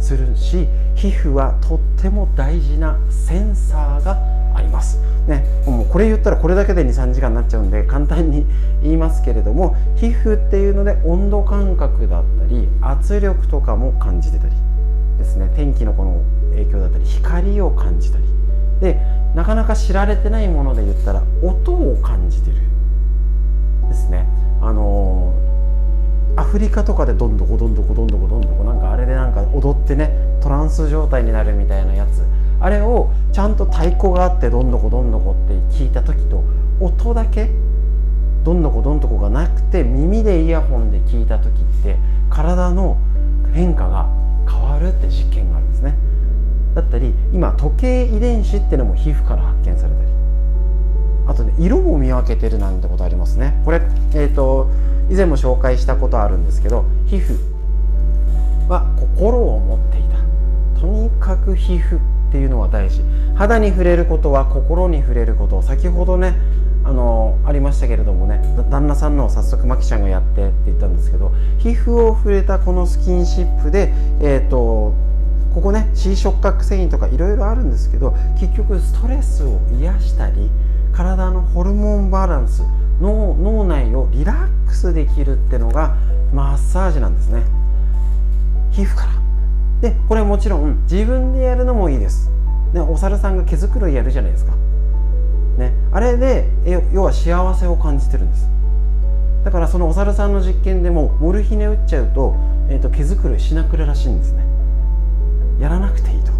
するし皮膚はとっても大事なセンサーがあります。ね、もうこれ言ったらこれだけで23時間になっちゃうんで簡単に言いますけれども皮膚っていうので温度感覚だったり圧力とかも感じてたりですね天気のこの影響だったり光を感じたりでなかなか知られてないもので言ったら音を感じてる。ですね。あのー、アフリカとかでどんどこどんどこどんどこどんどこなんかあれでなんか踊ってねトランス状態になるみたいなやつ。あれをちゃんと太鼓があってどんどこどんどこって聞いた時と音だけどんどこどんどこがなくて耳でイヤホンで聞いた時って体の変化が変わるって実験があるんですね。だったり今時計遺伝子っていうのも皮膚から発見されたり。あとね色も見分けてるなんてことありますね。これえ、ー、と以前も紹介したことあるんですけど皮膚は心を持っていた。とにかく皮膚っていうのは大事。肌に触れることは心に触れること。先ほどねあのありましたけれどもね旦那さんの早速マキちゃんがやってって言ったんですけど皮膚を触れたこのスキンシップでえっ、ー、とここね C 触覚繊維とかいろいろあるんですけど結局ストレスを癒したり体のホルモンバランス脳脳内をリラックスできるってのがマッサージなんですね。皮膚から。でこれもちろん自分でやるのもいいです、ね、お猿さんが毛づくろいやるじゃないですか、ね、あれで要は幸せを感じてるんです。だからそのお猿さんの実験でもモルヒネ打っちゃうと,、えーと毛づくろいしなくるらしいんですね。やらなくていいと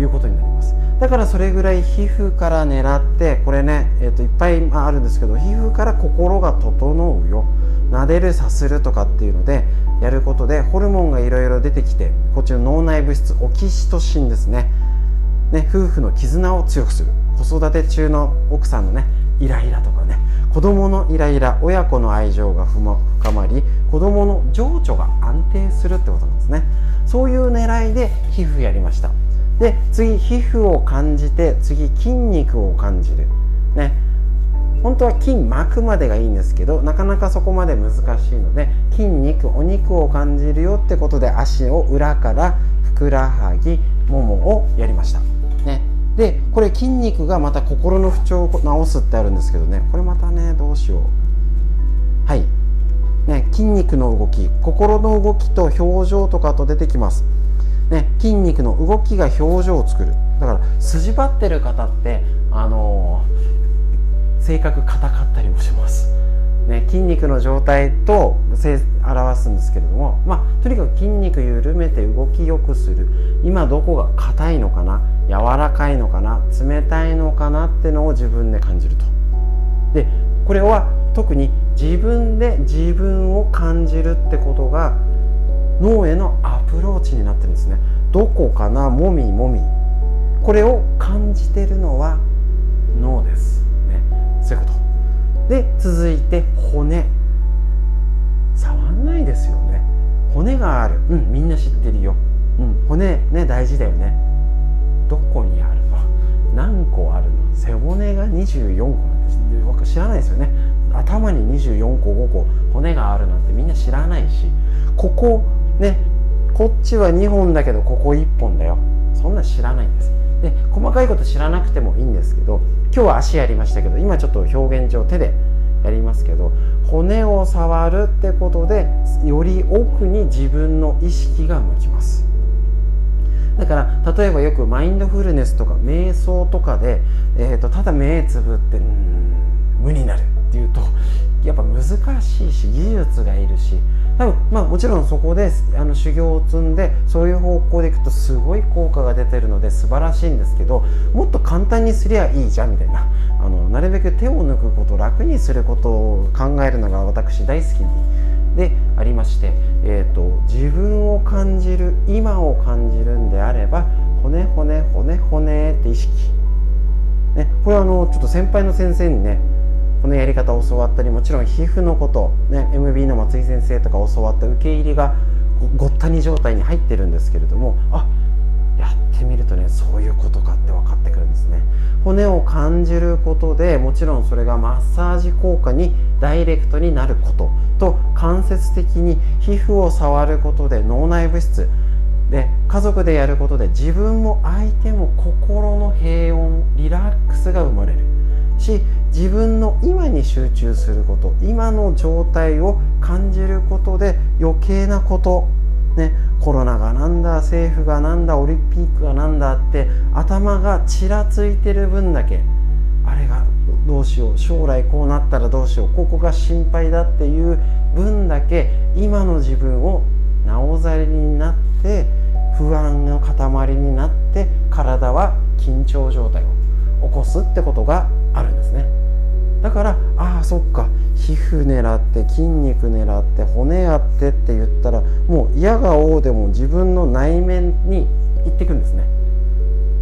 いうことになります。だからそれぐらい皮膚から狙ってこれね、えー、といっぱいあるんですけど皮膚から心が整うよ。撫でるさするとかっていうのでやることでホルモンがいろいろ出てきてこっちの脳内物質オキシトシンですね。ね夫婦の絆を強くする。子育て中の奥さんのねイライラとかね。子供のイライラ親子の愛情が深まり子供の情緒が安定するってことなんですね。そういう狙いで皮膚やりました。で次皮膚を感じて次筋肉を感じる。ね。本当は筋膜までがいいんですけどなかなかそこまで難しいので筋肉お肉を感じるよってことで足を裏からふくらはぎももをやりました、ね、でこれ筋肉がまた心の不調を治すってあるんですけどね。これまたねどうしよう。はい。ね、筋肉の動き。心の動きと表情とかと出てきます、ね、筋肉の動きが表情を作る。だから筋張ってる方ってあのー、性格硬かったりもします、ね、筋肉の状態と表すんですけれども、まあ、とにかく筋肉緩めて動きよくする。今どこが硬いのかな。柔らかいのかな冷たいのかなってのを自分で感じると。でこれは特に自分で自分を感じるってことが脳へのアプローチになってるんですね。どこかなもみもみ。これを感じてるのは脳ですね。そういうこと。で続いて骨。触んないですよね。骨がある。うんみんな知ってるよ、うん、骨ね大事だよね。どこにあるの？何個あるの？背骨が24個なんです。知らないですよね。頭に24個5個骨があるなんてみんな知らないし。ここねこっちは2本だけどここ1本だよ。そんな知らないんです。で細かいこと知らなくてもいいんですけど今日は足やりましたけど今ちょっと表現上手でやりますけど骨を触るってことでより奥に自分の意識が向きます。だから例えばよくマインドフルネスとか瞑想とかで、えーと、ただ目つぶって無になるっていうとやっぱ難しいし技術がいるし多分まあもちろんそこであの修行を積んでそういう方向でいくとすごい効果が出てるので素晴らしいんですけどもっと簡単にすりゃいいじゃんみたいな。あのなるべく手を抜くこと楽にすることを考えるのが私大好きにでありまして、えーと、自分を感じる今を感じるんであれば骨骨骨骨って意識、ね、これはあのちょっと先輩の先生にねこのやり方を教わったりもちろん皮膚のこと、ね、MB の松井先生とか教わった受け入れがごったに状態に入ってるんですけれどもあっやってみるとねそういうことかって分かってくるんですね。骨を感じることでもちろんそれがマッサージ効果にダイレクトになることと間接的に皮膚を触ることで脳内物質で家族でやることで自分も相手も心の平穏リラックスが生まれる。し自分の今に集中すること今の状態を感じることで余計なこと、ね、コロナがなんだ政府がなんだオリンピックがなんだって頭がちらついてる分だけあれがどうしよう将来こうなったらどうしようここが心配だっていう分だけ今の自分をなおざりになって不安の塊になって体は緊張状態を起こすってことがあるんですね。だからああそっか皮膚狙って筋肉狙って骨やってって言ったらもう嫌がおうでも自分の内面に行ってくんですね。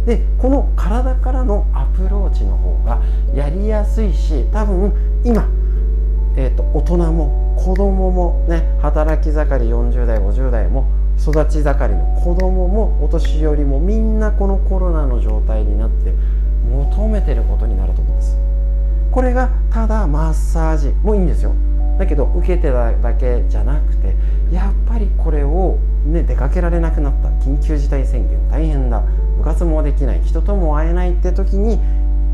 でこの体からのアプローチの方がやりやすいし多分今、えーと、大人も子供もね働き盛り40代50代も育ち盛りの子供もお年寄りもみんなこのコロナの状態になって求めてることになると思うんです。これがただマッサージもいいんですよ。だけど受けてただけじゃなくてやっぱりこれを、ね、出かけられなくなった緊急事態宣言大変だ。部活もできない。人とも会えないって時に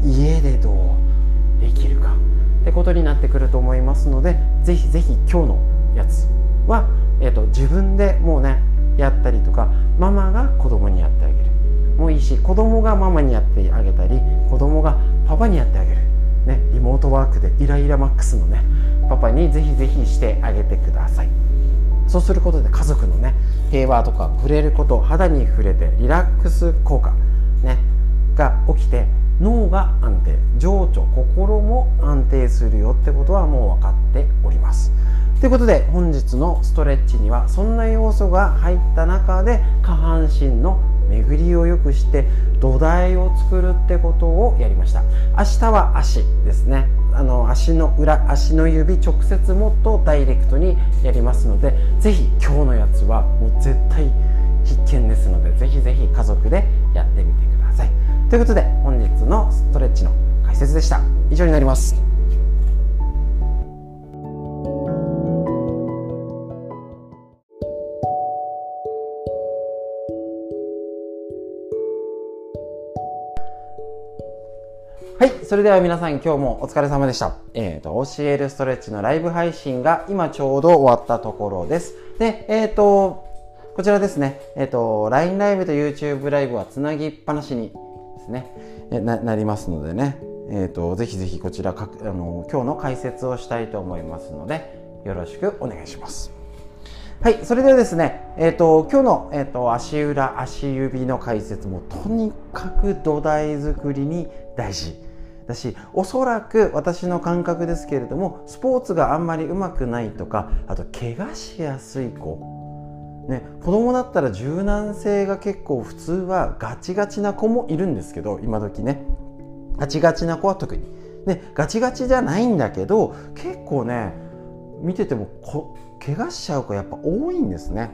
家でどうできるか。ってことになってくると思いますのでぜひぜひ今日のやつは、えーと、自分でもうねやったりとかママが子供にやってあげる。もいいし子供がママにやってあげたり子供がパパにやってあげる、ね、リモートワークでイライラマックスのねパパにぜひぜひしてあげてください。そうすることで家族のね平和とか触れること肌に触れてリラックス効果、ね、が起きて脳が安定情緒心も安定するよってことはもう分かっております。ということで本日のストレッチにはそんな要素が入った中で下半身の巡りを良くして土台を作るってことをやりました。明日は足ですね。あの足の裏足の指直接もっとダイレクトにやりますので是非今日のやつはもう絶対必見ですので是非是非家族でやってみてください。ということで本日のストレッチの解説でした。以上になります。はい、それでは皆さん今日もお疲れ様でした。えっ、と、教えるストレッチのライブ配信が今ちょうど終わったところです。で、えっ、と、こちらですね、えっ、と、LINE ライブと YouTube ライブはつなぎっぱなしにですね、えななりますのでね、えっ、と、ぜひぜひこちらかくあの、今日の解説をしたいと思いますので、よろしくお願いします。はい、それではですね、えっ、と、今日の、えっ、と、足裏、足指の解説もとにかく土台作りに大事。だしおそらく私の感覚ですけれどもスポーツがあんまりうまくないとかあと怪我しやすい子、ね、子供だったら柔軟性が結構普通はガチガチな子もいるんですけど今時ね。ガチガチな子は特に。でガチガチじゃないんだけど結構ね見ててもこ怪我しちゃう子やっぱ多いんですね。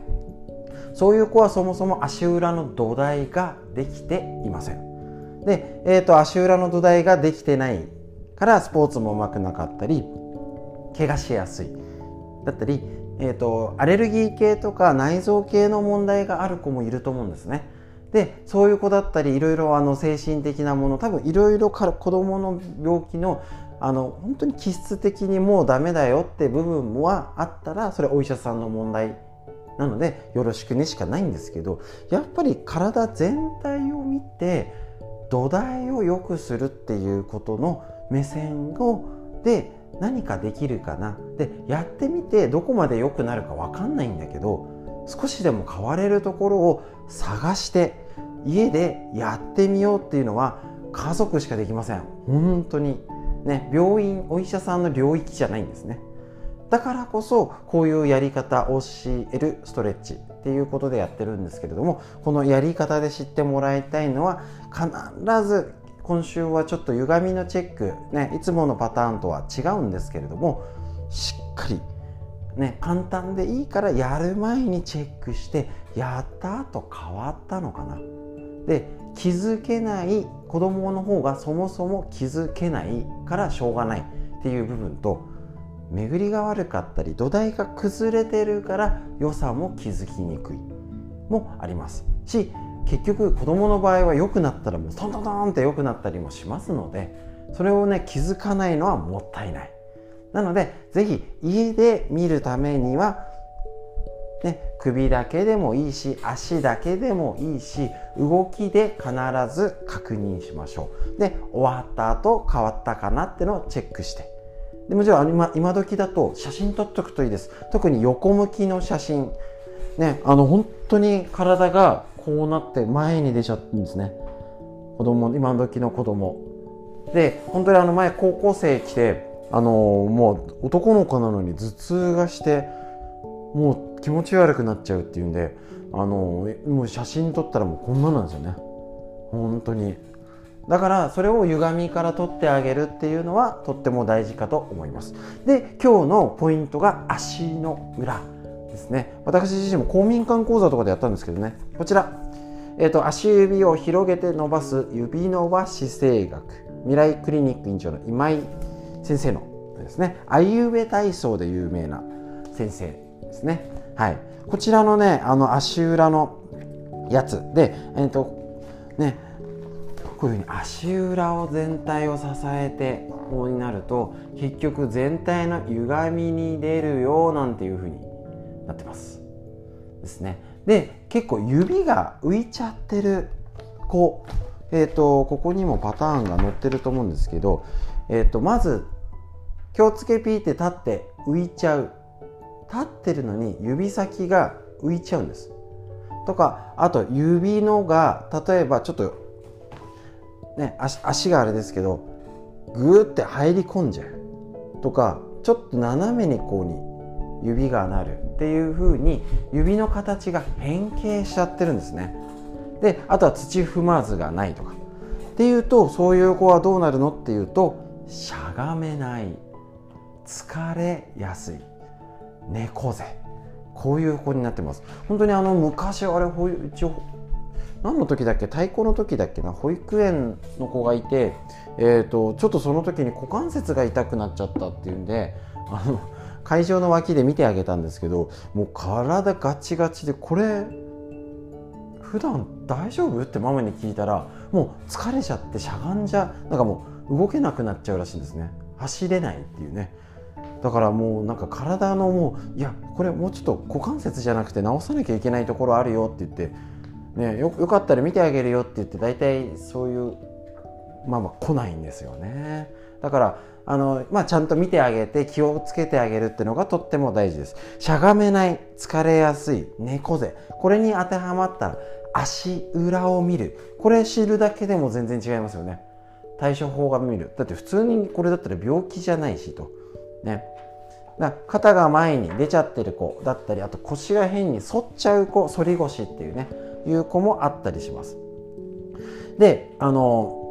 そういう子はそもそも足裏の土台ができていません。で、えーと、足裏の土台ができてないからスポーツもうまくなかったり怪我しやすいだったり、えーと、アレルギー系とか内臓系の問題がある子もいると思うんですね。でそういう子だったりいろいろあの精神的なもの多分いろいろ子どもの病気のあの本当に気質的にもうダメだよって部分はあったらそれお医者さんの問題なのでよろしくねしかないんですけどやっぱり体全体を見て土台を良くするっていうことの目線をで何かできるかな。でやってみてどこまで良くなるか分かんないんだけど少しでも変われるところを探して家でやってみようっていうのは家族しかできません。本当に。ね病院お医者さんの領域じゃないんですね。だからこそこういうやり方を教えるストレッチっていうことでやってるんですけれどもこのやり方で知ってもらいたいのは必ず今週はちょっと歪みのチェック、ね、いつものパターンとは違うんですけれどもしっかり、ね、簡単でいいからやる前にチェックしてやった後変わったのかな。で気づけない子供の方がそもそも気づけないからしょうがないっていう部分と巡りが悪かったり土台が崩れてるから良さも気づきにくい。もあります。し結局子供の場合は良くなったらもうトントントンって良くなったりもしますのでそれをね気づかないのはもったいない。なので是非家で見るためにはね、首だけでもいいし足だけでもいいし動きで必ず確認しましょう。で終わった後変わったかなってのをチェックして。でもちろん今今時だと写真撮っとくといいです。特に横向きの写真。ねあの本当に体がこうなって前に出ちゃうんですね。子供今時の子供。で本当にあの前高校生来てあのもう男の子なのに頭痛がしてもう気持ち悪くなっちゃうっていうんであのもう写真撮ったらもうこんななんですよね。本当に。だからそれを歪みから取ってあげるっていうのはとっても大事かと思います。で今日のポイントが足の裏ですね。私自身も公民館講座とかでやったんですけどね。こちら、えーと、足指を広げて伸ばす指伸ばし姿勢学未来クリニック院長の今井先生のですね。あいうべ体操で有名な先生ですね。はい。こちらのねあの足裏のやつでえっ、ー、とねこういうふうに足裏を全体を支えてこうになると結局全体の歪みに出るよなんていうふうになってます。ですね。で結構指が浮いちゃってる子えっ、ー、とここにもパターンが載ってると思うんですけど、えー、とまず気をつけピーって立って浮いちゃう。立ってるのに指先が浮いちゃうんです。とかあと指のが例えばちょっとね、足足があれですけどグーって入り込んじゃう。とかちょっと斜めにこうに指がなるっていう風に指の形が変形しちゃってるんですね。であとは土踏まずがないとか。っていうとそういう子はどうなるのっていうとしゃがめない。疲れやすい。猫背。こういう子になってます。本当にあの昔あれ一応何の時だっけ？太鼓の時だっけな？保育園の子がいて、えーと、ちょっとその時に股関節が痛くなっちゃったっていうんであの会場の脇で見てあげたんですけどもう体ガチガチでこれ普段大丈夫？ってママに聞いたらもう疲れちゃってしゃがんじゃなんかもう動けなくなっちゃうらしいんですね。走れないっていうね。だからもうなんか体のもういやこれもうちょっと股関節じゃなくて直さなきゃいけないところあるよって言って、ね、よよかったら見てあげるよって言って大体そういうまあまあ来ないんですよね。だからあの、まあ、ちゃんと見てあげて気をつけてあげるっていうのがとっても大事です。しゃがめない疲れやすい猫背。これに当てはまった足裏を見る。これ知るだけでも全然違いますよね。対処法が見る。だって普通にこれだったら病気じゃないしと。ね。だ肩が前に出ちゃってる子だったりあと腰が変に反っちゃう子反り腰っていうね。いう子もあったりします。であの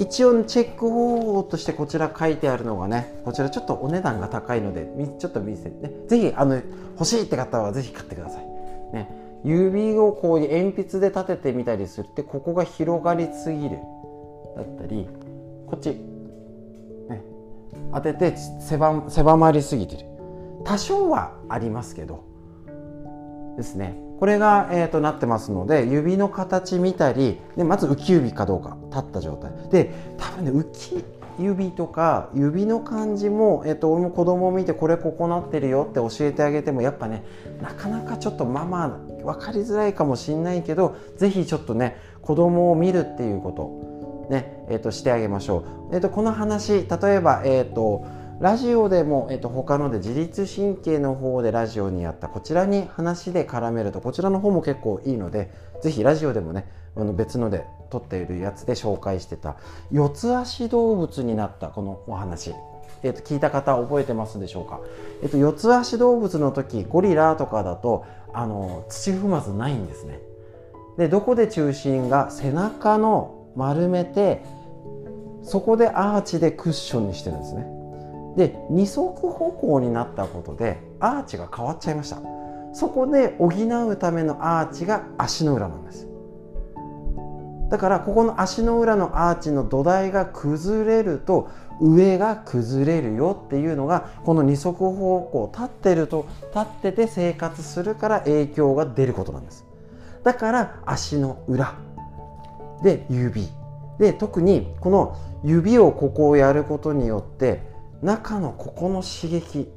一応チェック方法としてこちら書いてあるのがねこちらちょっとお値段が高いのでちょっと見せてね。ぜひあの欲しいって方はぜひ買ってください、ね、指をこう鉛筆で立ててみたりするってここが広がりすぎる。だったりこっち、ね、当てて狭狭まりすぎてる。多少はありますけど。ですね。これが、えーと、なってますので指の形見たりでまず浮き指かどうか立った状態で多分ね浮き指とか指の感じも、えーと、俺も子供を見てこれここなってるよって教えてあげてもやっぱねなかなかちょっとママ分かりづらいかもしんないけど是非ちょっとね子供を見るっていうことねえーと、してあげましょう。えー、とこの話例えば、えーとラジオでも、えっと、他ので自律神経の方でラジオにやったこちらに話で絡めるとこちらの方も結構いいのでぜひラジオでもねあの別ので撮っているやつで紹介してた四つ足動物になったこのお話。えっと、聞いた方覚えてますでしょうか、えっと、四つ足動物の時ゴリラとかだとあの土踏まずないんですね。でどこで中心が背中の丸めてそこでアーチでクッションにしてるんですね。で二足歩行になったことでアーチが変わっちゃいました。そこで補うためのアーチが足の裏なんです。だからここの足の裏のアーチの土台が崩れると上が崩れるよっていうのがこの二足歩行立ってると立ってて生活するから影響が出ることなんです。だから足の裏。で指。で特にこの指をここをやることによって中のここの刺激、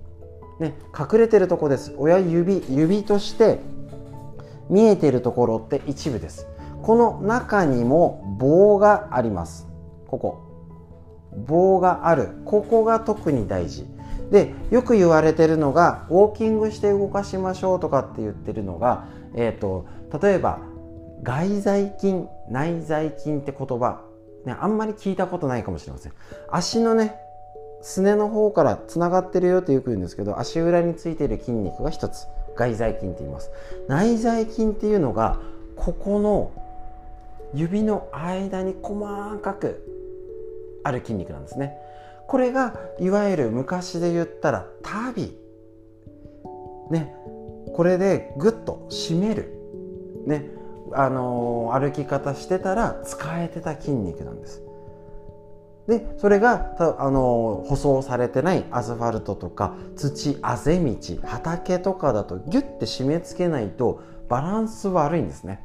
ね、隠れてるとこです。親指指として見えてるところって一部です。この中にも棒があります。ここ。棒がある。ここが特に大事。でよく言われてるのがウォーキングして動かしましょうとかって言ってるのが、えーと、例えば外在筋内在筋って言葉、ね、あんまり聞いたことないかもしれません。足のねすねの方からつながってるよってよく言うんですけど足裏についてる筋肉が一つ外在筋って言います。内在筋っていうのがここの指の間に細かくある筋肉なんですね。これがいわゆる昔で言ったら旅ね。これでぐっと締める。ね。あのー、歩き方してたら使えてた筋肉なんです。でそれがあの舗装されてないアスファルトとか土あぜ道畑とかだとギュッて締め付けないとバランス悪いんですね。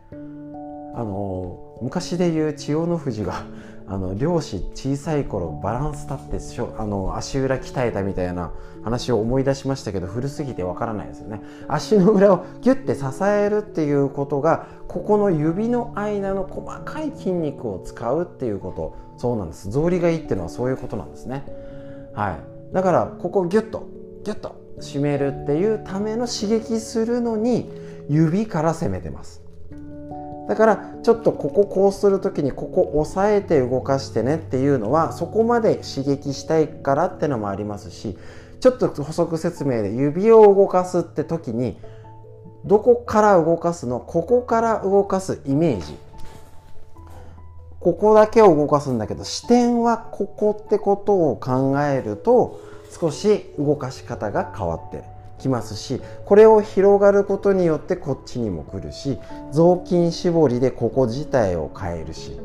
あの昔で言う千代の富士があの漁師小さい頃バランス立ってしょあの足裏鍛えたみたいな話を思い出しましたけど古すぎてわからないですよね足の裏をギュッて支えるっていうことがここの指の間の細かい筋肉を使うっていうことそうなんです。草履がいいっていうのはそういうことなんですね。はい。だからここをギュッとギュッと締めるっていうための刺激するのに指から攻めてます。だからちょっとこここうする時にここ押さえて動かしてねっていうのはそこまで刺激したいからってのもありますしちょっと補足説明で指を動かすって時にどこから動かすのここから動かすイメージここだけを動かすんだけど視点はここってことを考えると少し動かし方が変わってきますしこれを広がることによってこっちにも来るし雑巾絞りでここ自体を変えるし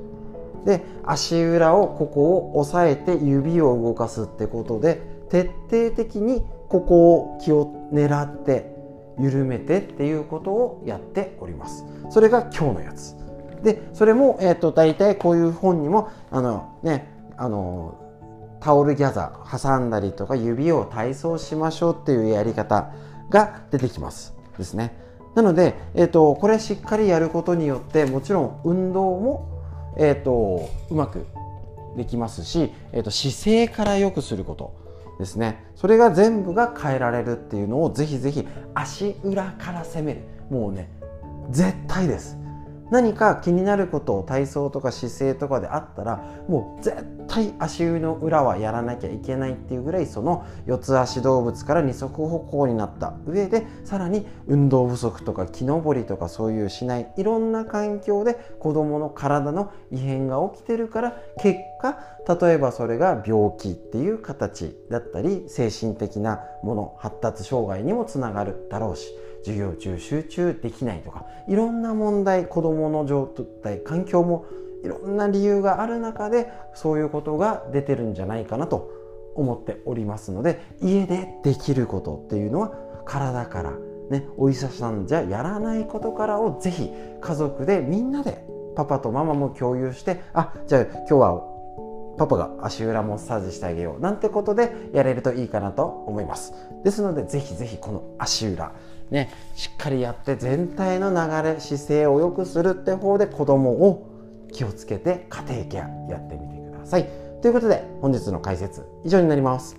で足裏をここを押さえて指を動かすってことで徹底的にここを気を狙って緩めてっていうことをやっております。それが今日のやつ。でそれも、えーと、大体こういう本にもあの、ね、あのタオルギャザー挟んだりとか指を体操しましょうっていうやり方が出てきますですね。なので、えーと、これしっかりやることによってもちろん運動も、えーと、うまくできますし、えーと姿勢から良くすることですね。それが全部が変えられるっていうのをぜひぜひ足裏から攻める。もうね絶対です。何か気になることを体操とか姿勢とかであったらもう絶対足の裏はやらなきゃいけないっていうぐらいその四つ足動物から二足歩行になった上でさらに運動不足とか木登りとかそういうしないいろんな環境で子どもの体の異変が起きてるから結果例えばそれが病気っていう形だったり精神的なもの発達障害にもつながるだろうし授業中集中できないとかいろんな問題子どもの状態環境もいろんな理由がある中でそういうことが出てるんじゃないかなと思っておりますので家でできることっていうのは体からねお医者さんじゃやらないことからをぜひ家族でみんなでパパとママも共有してあじゃあ今日はパパが足裏マッサージしてあげようなんてことでやれるといいかなと思います。ですのでぜひぜひこの足裏ねしっかりやって全体の流れ姿勢を良くするって方で子供を気をつけて家庭ケアやってみてください。ということで本日の解説以上になります。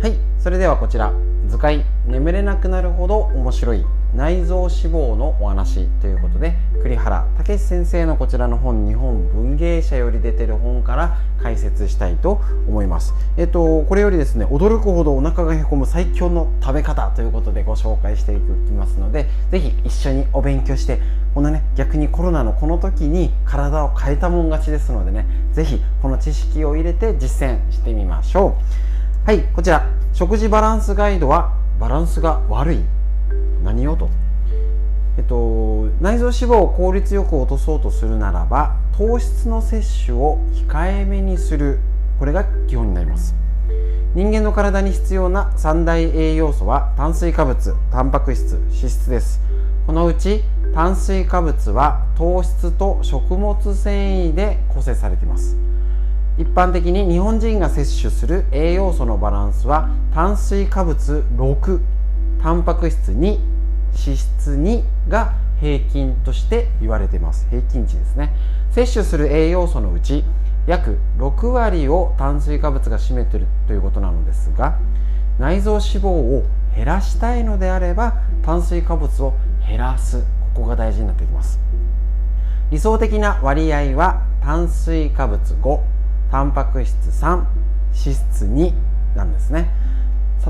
はいそれではこちら図解眠れなくなるほど面白い内臓脂肪のお話ということで栗原武先生のこちらの本日本文芸社より出てる本から解説したいと思います。えっとこれよりですね驚くほどお腹がへこむ最強の食べ方ということでご紹介していきますので是非一緒にお勉強してこんなね逆にコロナのこの時に体を変えたもん勝ちですのでね是非この知識を入れて実践してみましょう。はいこちら。食事バランスガイドはバランスが悪い。何をと。えっと、内臓脂肪を効率よく落とそうとするならば糖質の摂取を控えめにする。これが基本になります。人間の体に必要な三大栄養素は炭水化物タンパク質脂質です。このうち炭水化物は糖質と食物繊維で構成されています。一般的に日本人が摂取する栄養素のバランスは炭水化物6タンパク質2脂質2が平均として言われています。平均値ですね。摂取する栄養素のうち約6割を炭水化物が占めているということなのですが内臓脂肪を減らしたいのであれば炭水化物を減らす。ここが大事になってきます。理想的な割合は炭水化物5タンパク質3脂質2なんですね。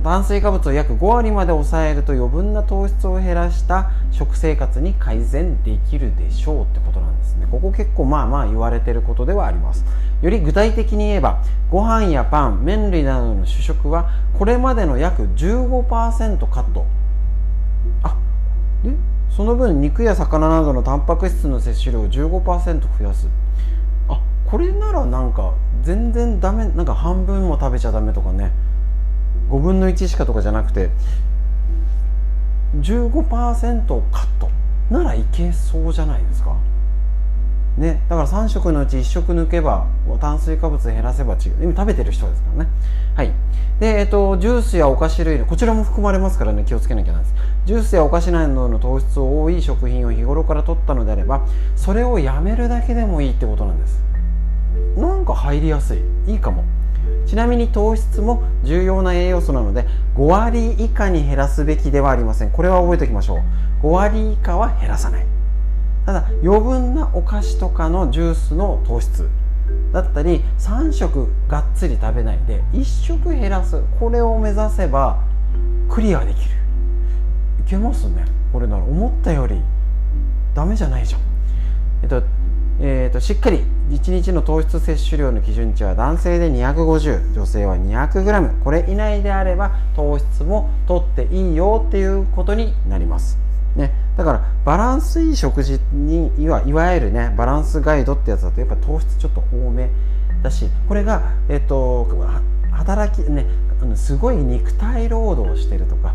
炭水化物を約5割まで抑えると余分な糖質を減らした食生活に改善できるでしょうってことなんですね。ここ結構まあまあ言われてることではあります。より具体的に言えばご飯やパン麺類などの主食はこれまでの約15%カット。あでその分肉や魚などのタンパク質の摂取量を15%増やす。あこれならなんか全然ダメなんか半分も食べちゃダメとかね。5分の1しかとかじゃなくて15%カット。ならいけそうじゃないですか。ね、だから3食のうち1食抜けば炭水化物減らせば違う。今食べてる人ですからね。はい。で、えっと、ジュースやお菓子類こちらも含まれますからね。気をつけなきゃなんです。ジュースやお菓子などの糖質を多い食品を日頃から取ったのであればそれをやめるだけでもいいってことなんです。なんか入りやすい。いいかも。ちなみに糖質も重要な栄養素なので5割以下に減らすべきではありません。これは覚えておきましょう。5割以下は減らさない。ただ余分なお菓子とかのジュースの糖質だったり3食がっつり食べないで1食減らす。これを目指せばクリアできる。いけますね。これなら思ったよりダメじゃないじゃん。えっとえーと、しっかり1日の糖質摂取量の基準値は男性で250女性は 200g これ以内であれば糖質も取っていいよっていうことになります、ね、だからバランスいい食事にいわいわゆるねバランスガイドってやつだとやっぱ糖質ちょっと多めだしこれが、えーと、働きねすごい肉体労働をしてるとか、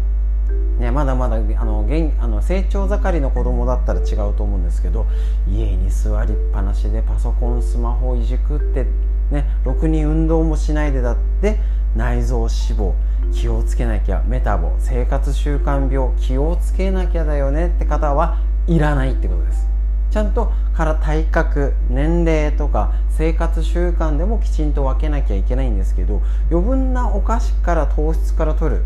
ね、まだまだあの現あの成長盛りの子供だったら違うと思うんですけど家に座りっぱなしでパソコンスマホいじくってねろくに運動もしないでだって内臓脂肪気をつけなきゃメタボ生活習慣病気をつけなきゃだよねって方はいらないってことです。ちゃんとから体格年齢とか生活習慣でもきちんと分けなきゃいけないんですけど余分なお菓子から糖質から取る。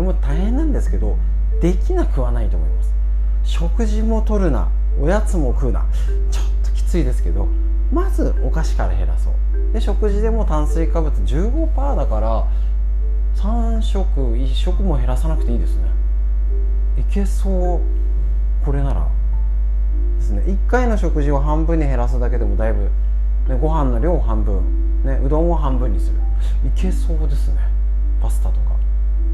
れも大変なんですけどできなくはないと思います。食事も取るなおやつも食うなちょっときついですけどまずお菓子から減らそう。で食事でも炭水化物15%だから3食1食も減らさなくていいですね。いけそう。これなら。ですね。1回の食事を半分に減らすだけでもだいぶ、ね、ご飯の量を半分、ね、うどんを半分にする。いけそうですね。パスタとか。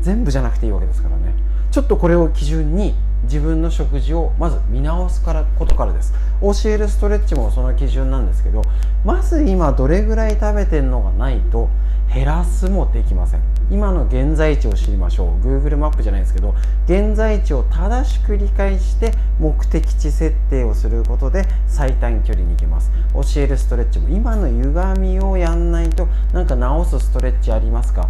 全部じゃなくていいわけですからね。ちょっとこれを基準に自分の食事をまず見直すからことからです。教えるストレッチもその基準なんですけどまず今どれぐらい食べてんのがないと減らすもできません。今の現在地を知りましょう。Google マップじゃないですけど現在地を正しく理解して目的地設定をすることで最短距離に行きます。教えるストレッチも。今の歪みをやんないとなんか直すストレッチありますか？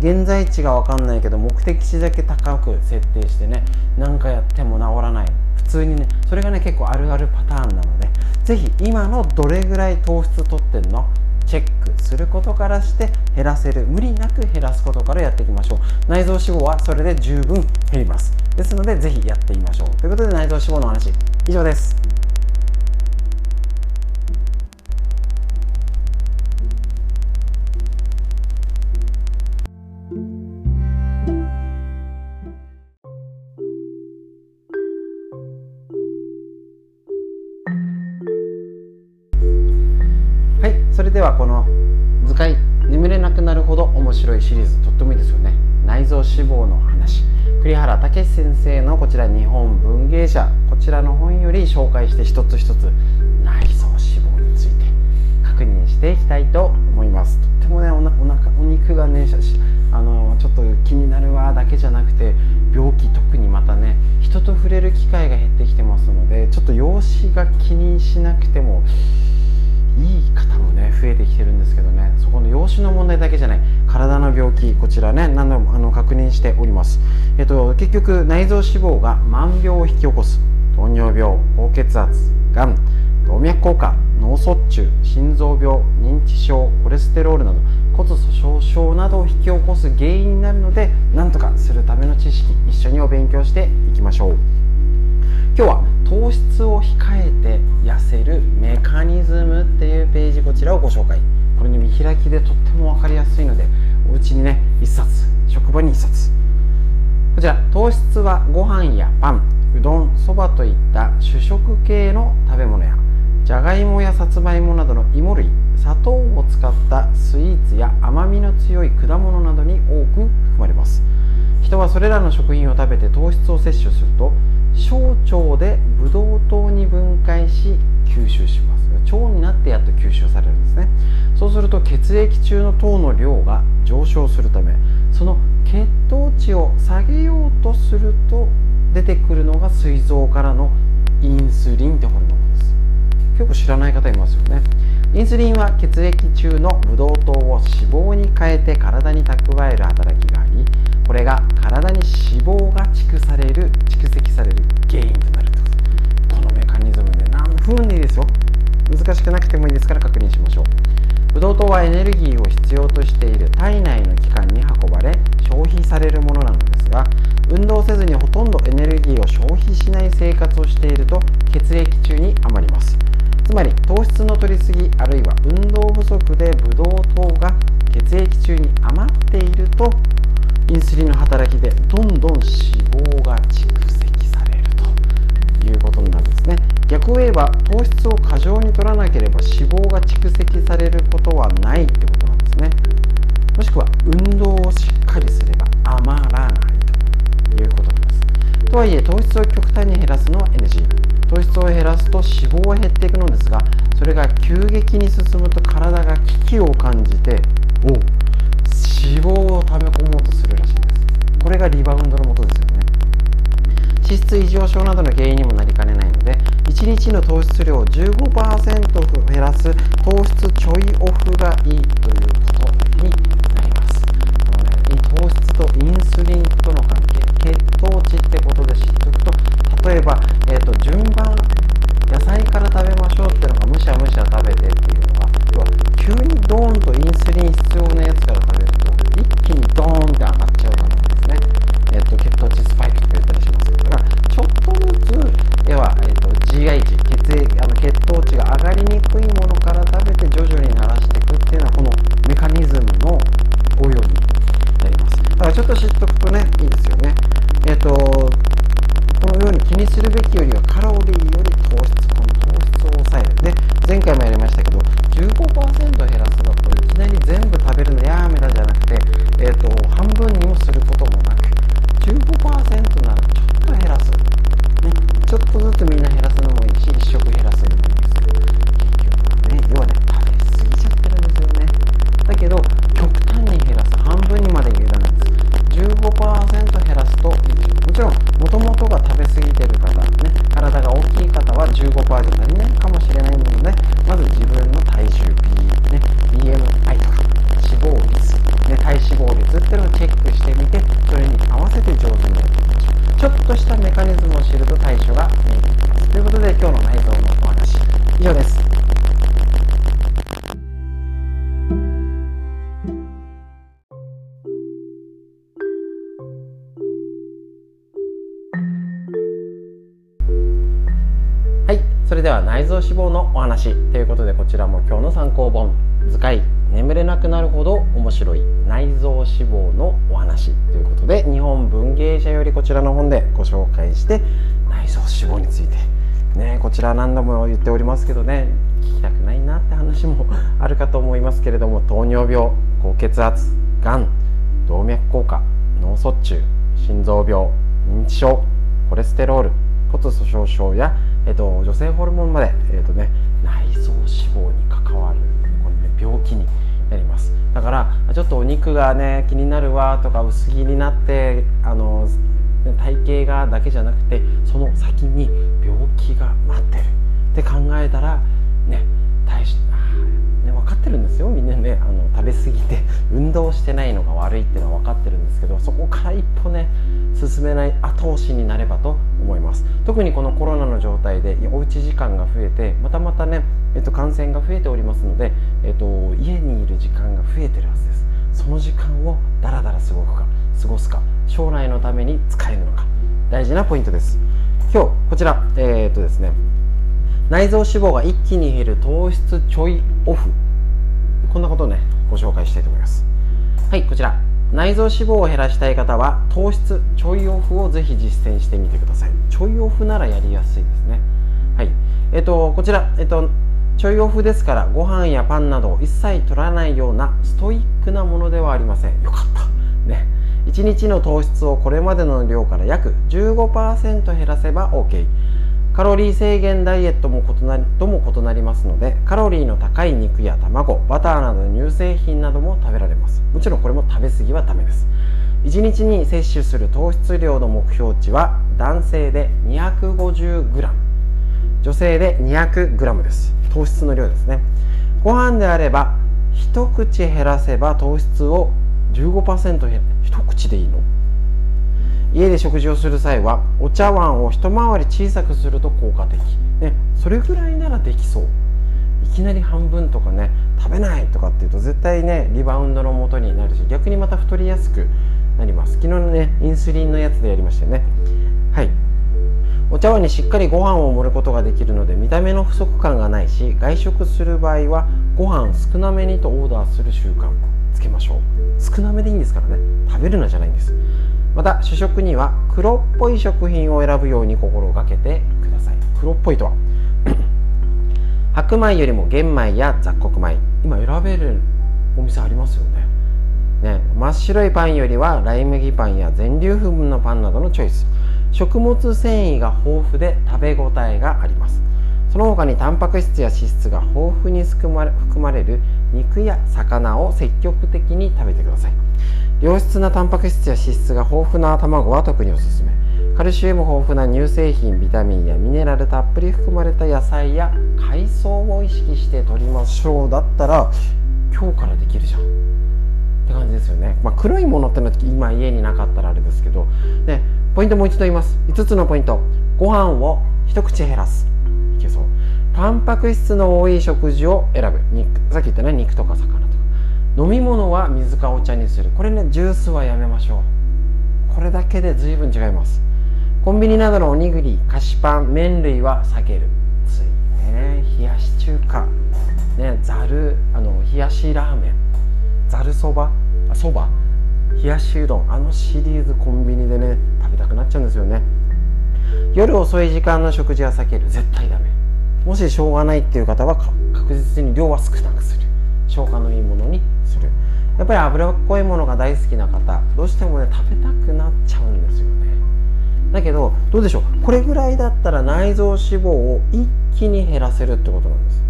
現在地が分かんないけど目的地だけ高く設定してね何かやっても治らない。普通にねそれがね結構あるあるパターンなので是非今のどれぐらい糖質取ってんのチェックすることからして減らせる。無理なく減らすことからやっていきましょう。内臓脂肪はそれで十分減ります。ですのでぜひやってみましょう。ということで内臓脂肪の話以上です。それではこの図解眠れなくなるほど面白いシリーズとってもいいですよね。内臓脂肪の話。栗原武先生のこちら日本文芸社。こちらの本より紹介して一つ一つ内臓脂肪について。確認していきたいと思います。とってもねおなお腹お肉がねあのちょっと気になるわだけじゃなくて病気特にまたね人と触れる機会が減ってきてますのでちょっと容姿が気にしなくてもいい方もね増えてきてるんですけどね。そこの養子の問題だけじゃない。体の病気こちらね何度もあの確認しております、えっと、結局内臓脂肪が万病を引き起こす。糖尿病高血圧がん動脈硬化脳卒中心臓病認知症コレステロールなど骨粗しょう症などを引き起こす原因になるので何とかするための知識一緒にお勉強していきましょう。今日は糖質を控えて痩せるメカニズムっていうページこちらをご紹介。これね見開きでとっても分かりやすいのでお家にね1冊職場に1冊。こちら糖質はご飯やパンうどんそばといった主食系の食べ物やじゃがいもやさつまいもなどの芋類砂糖を使ったスイーツや甘みの強い果物などに多く含まれます。人はそれらの食品を食べて糖質を摂取すると小腸でブドウ糖に分解し吸収します。腸になってやっと吸収されるんですね。そうすると血液中の糖の量が上昇するためその血糖値を下げようとすると出てくるのが膵臓からのインスリンってホルモンです。結構知らない方いますよね。インスリンは血液中のブドウ糖を脂肪に変えて体に蓄える働きがありこれが体に脂肪が蓄される蓄積される原因となると。このメカニズムで何分でいいですよ。難しくなくてもいいですから確認しましょう。ブドウ糖はエネルギーを必要としている体内の器官に運ばれ消費されるものなのですが運動せずにほとんどエネルギーを消費しない生活をしていると血液中に余ります。つまり糖質の取りすぎあるいは運動不足でブドウ糖が血液中に余っているとインスリンの働きでどんどん脂肪が蓄積されるということになるんですね。逆を言えば糖質を過剰に取らなければ脂肪が蓄積されることはないってことなんですね。もしくは運動をしっかりすれば余らないということなんです。とはいえ糖質を極端に減らすのは NG 糖質を減らすと脂肪は減っていくのですがそれが急激に進むと体が危機を感じてお脂肪を溜め込もうとするらしいんです。これがリバウンドのもとですよね。脂質異常症などの原因にもなりかねないので1日の糖質量を15%減らす糖質ちょいオフがいいということになります。この、ね、糖質とインスリンとの関係血糖値ってことで知っておくと例えば、えーと、順番野菜から食べましょうっていうのがむしゃむしゃ食べてっていうのは要は急にドーンとインスリン必要なやつから食べると一気にドーンって上がっちゃうからですね、えーと、血糖値スパイクとか言ったりします。からちょっとずつ要は、えーと、GI 値血液あの血糖値が上がりにくいものから食べて徐々に慣らしていくっていうのはこのメカニズムの応用になります。だからちょっと知っておくとねいいですよね。えっ、とのように気にするべきよりはカロリーより糖質この糖質を抑える。で前回もやりましたけど15%減らすだといきなり全部食べるのやめだじゃなくて、えーと、半分にもすることもなく15%ならちょっと減らす、ね、ちょっとずつみんな減らすのもいいし1食減らすのもいいですけど結局ね要はね食べ過ぎちゃってるんですよね。だけど極端に減らす。半分にまでいらないんです15%減らすとちろんもともとが食べ過ぎてる方ね体が大きい方は15%じゃ足りないかもしれないのでまず自分の体重 B、ね、BMI とか脂肪率、ね、体脂肪率っていうのをチェックしてみてそれに合わせて上手にやっていきましょう。ちょっとしたメカニズムを知ると対処が見えてきます。ということで今日の内臓のお話以上です。では内臓脂肪のお話ということでこちらも今日の参考本図解眠れなくなるほど面白い内臓脂肪のお話ということで日本文芸社よりこちらの本でご紹介して内臓脂肪についてねこちら何度も言っておりますけどね聞きたくないなって話もあるかと思いますけれども糖尿病高血圧がん動脈硬化脳卒中心臓病認知症コレステロール骨粗しょう症やえっと、女性ホルモンまで、えっとね、内臓脂肪に関わるこれ、ね、病気になります。だからちょっとお肉がね気になるわとか薄着になってあの体型がだけじゃなくてその先に病気が待ってる。って考えたらね大したかってるんですよ。みんなねあの食べ過ぎて 運動してないのが悪いっていうのは分かってるんですけどそこから一歩ね進めない後押しになればと思います。特にこのコロナの状態でおうち時間が増えてまたまたね、えっと、感染が増えておりますので、えっと、家にいる時間が増えてるはずです。その時間をダラダラ過ごくか過ごすか将来のために使えるのか。大事なポイントです。今日こちらえー、っとですね内臓脂肪が一気に減る糖質ちょいオフ。こんなことをねご紹介したいと思います。はい。こちら。内臓脂肪を減らしたい方は糖質ちょいオフをぜひ実践してみてください。ちょいオフならやりやすいですね。はい。えっとこちら。えっとちょいオフですからご飯やパンなどを一切取らないようなストイックなものではありません。よかった。ね。1日の糖質をこれまでの量から約15%減らせば OK カロリー制限ダイエットも異なりとも異なりますのでカロリーの高い肉や卵バターなどの乳製品なども食べられます。もちろんこれも食べ過ぎはダメです。1日に摂取する糖質量の目標値は男性で 250g 女性で 200g です。糖質の量ですね。ご飯であれば一口減らせば糖質を15%減る。一口でいいの？家で食事をする際はお茶碗を一回り小さくすると効果的、ね、それぐらいならできそう。いきなり半分とかね食べないとかっていうと絶対ねリバウンドのもとになるし逆にまた太りやすくなります。昨日のねインスリンのやつでやりましたよね。はい。お茶碗にしっかりご飯を盛ることができるので見た目の不足感がないし外食する場合はご飯少なめにとオーダーする習慣つけましょう。少なめでいいんですからね。食べるなじゃないんです。また主食には黒っぽい食品を選ぶように心がけてください。黒っぽいとは？白米よりも玄米や雑穀米。今選べるお店ありますよね。ね真っ白いパンよりはライ麦パンや全粒粉のパンなどのチョイス。食物繊維が豊富で食べ応えがあります。その他にタンパク質や脂質が豊富に含まれる肉や魚を積極的に食べてください。良質なタンパク質や脂質が豊富な卵は特におすすめ。カルシウム豊富な乳製品ビタミンやミネラルたっぷり含まれた野菜や海藻を意識して取りましょう。だったら今日からできるじゃん。って感じですよね、まあ、黒いものってのは今家になかったらあれですけど。でポイントもう一度言います。5つのポイント。ご飯を一口減らす。いけそう。タンパク質の多い食事を選ぶ。肉。さっき言ったね肉とか魚飲み物は水かお茶にする。これねジュースはやめましょう。これだけで随分違います。コンビニなどのおにぎり菓子パン麺類は避ける。ついね冷やし中華。ねざるあの冷やしラーメン。ざるそばあそば。冷やしうどん。あのシリーズコンビニでね食べたくなっちゃうんですよね。夜遅い時間の食事は避ける。絶対ダメ。もししょうがないっていう方は確実に量は少なくする。消化のいいものにする。やっぱり脂っこいものが大好きな方どうしてもね食べたくなっちゃうんですよね。だけどどうでしょう？これぐらいだったら内臓脂肪を一気に減らせるってことなんです。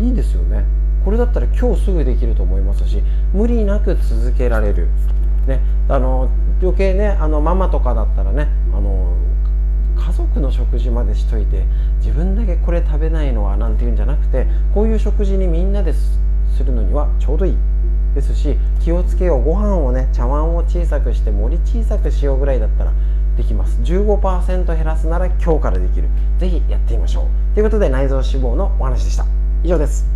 いいですよね。これだったら今日すぐできると思いますし無理なく続けられる。ね。あの余計ねあのママとかだったらねあの家族の食事までしといて自分だけこれ食べないのはなんていうんじゃなくてこういう食事にみんなでするのにはちょうどいい。ですし気をつけようご飯をね茶碗を小さくして盛り小さくしようぐらいだったらできます。15%減らすなら今日からできる。ぜひやってみましょう。ということで内臓脂肪のお話でした。以上です。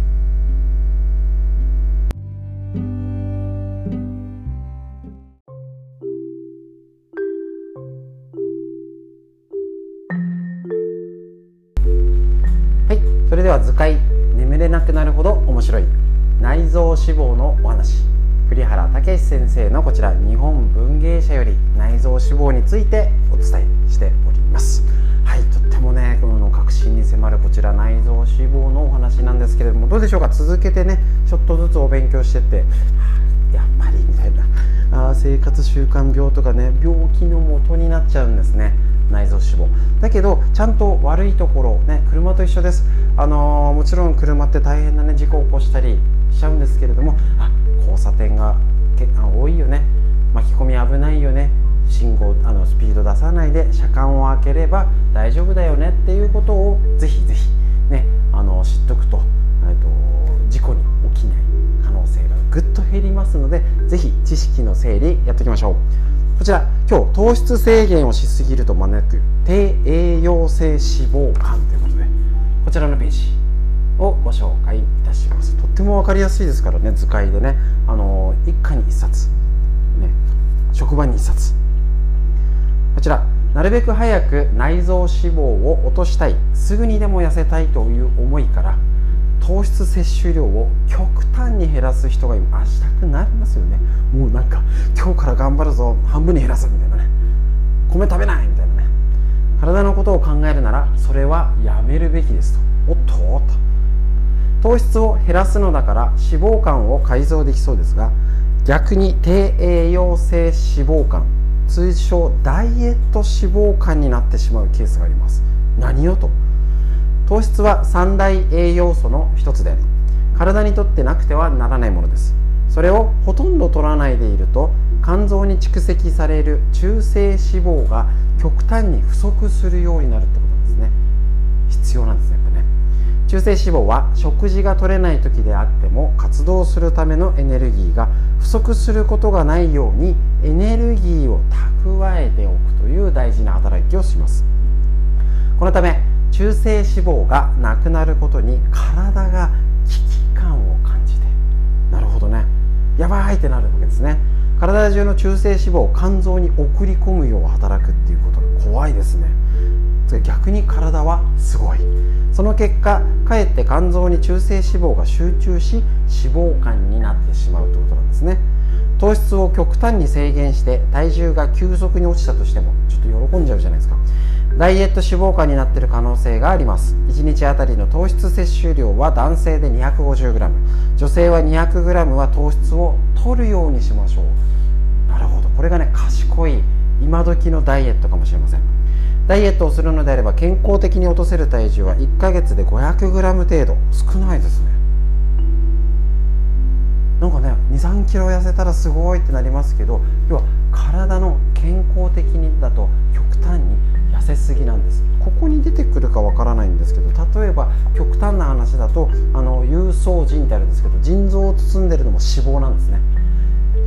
はい。それでは図解。眠れなくなるほど面白い。内臓脂肪のお話。栗原武先生のこちら日本文芸社より内臓脂肪についてお伝えしております。はいとってもねこの確信に迫るこちら内臓脂肪のお話なんですけれどもどうでしょうか？続けてねちょっとずつお勉強してって。やっぱりみたいな。あ生活習慣病とかね病気の元になっちゃうんですね。内臓脂肪。だけどちゃんと悪いところね車と一緒です。あのー、もちろん車って大変なね事故を起こしたりしちゃうんですけれどもあ交差点が多いよね。巻き込み危ないよね。信号あのスピード出さないで車間を開ければ大丈夫だよね。っていうことをぜひぜひねあの知っておくと,、えっと事故に起きない可能性がぐっと減りますのでぜひ知識の整理やっていきましょう。こちら今日糖質制限をしすぎると招く低栄養性脂肪肝ということでこちらのページ。をご紹介いたします。とっても分かりやすいですからね図解でね。あの一家に一冊、ね、職場に一冊。こちら。なるべく早く内臓脂肪を落としたい。すぐにでも痩せたいという思いから糖質摂取量を極端に減らす人が今あしたくなりますよね。もうなんか今日から頑張るぞ。半分に減らすみたいなね。米食べないみたいなね。体のことを考えるならそれはやめるべきですと。おっとおっと。糖質を減らすのだから脂肪肝を改造できそうですが逆に低栄養性脂肪肝通称ダイエット脂肪肝になってしまうケースがあります。何をと。糖質は三大栄養素の一つであり体にとってなくてはならないものです。それをほとんど取らないでいると肝臓に蓄積される中性脂肪が極端に不足するようになるってことなんですね。必要なんです。中性脂肪は食事が取れない時であっても活動するためのエネルギーが不足することがないようにエネルギーを蓄えておくという大事な働きをします。このため中性脂肪がなくなることに体が危機感を感じてなるほどね。やばいってなるわけですね。体中の中性脂肪を肝臓に送り込むよう働くっていうことが怖いですね。逆に体はすごい。その結果かえって肝臓に中性脂肪が集中し脂肪肝になってしまうということなんですね。糖質を極端に制限して体重が急速に落ちたとしてもちょっと喜んじゃうじゃないですか。ダイエット脂肪肝になっている可能性があります。1日あたりの糖質摂取量は男性で 250g 女性は 200g は糖質を取るようにしましょう。なるほど。これがね賢い今時のダイエットかもしれません。ダイエットをするのであれば健康的に落とせる体重は1ヶ月で 500g 程度。少ないですね。なんかね23キロ痩せたらすごいってなりますけど要は体の健康的にだと極端に痩せすぎなんです。ここに出てくるかわからないんですけど例えば極端な話だとあの有層腎ってあるんですけど腎臓を包んでるのも脂肪なんですね。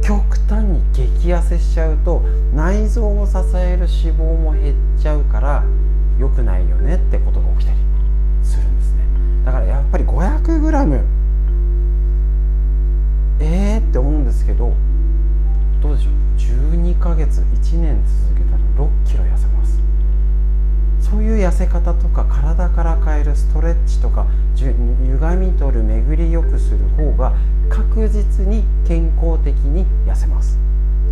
極端に激痩せしちゃうと内臓を支える脂肪も減っちゃうから良くないよねってことが起きたりするんですね。だからやっぱり 500g えー？って思うんですけどどうでしょう？12ヶ月1年続けたら6キロ痩せます。そういう痩せ方とか体から変えるストレッチとか歪み取る巡りよくする方が確実に健康的に痩せます。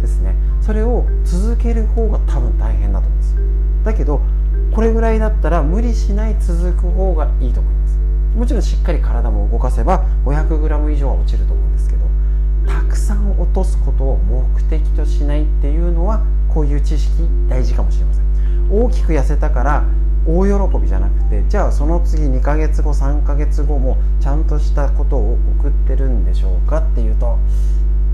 ですね。それを続ける方が多分大変だと思います。だけどこれぐらいだったら無理しない続く方がいいと思います。もちろんしっかり体も動かせば 500g 以上は落ちると思うんですけどたくさん落とすことを目的としないっていうのはこういう知識大事かもしれません。大きく痩せたから大喜びじゃなくてじゃあその次2ヶ月後3ヶ月後もちゃんとしたことを送ってるんでしょうかっていうと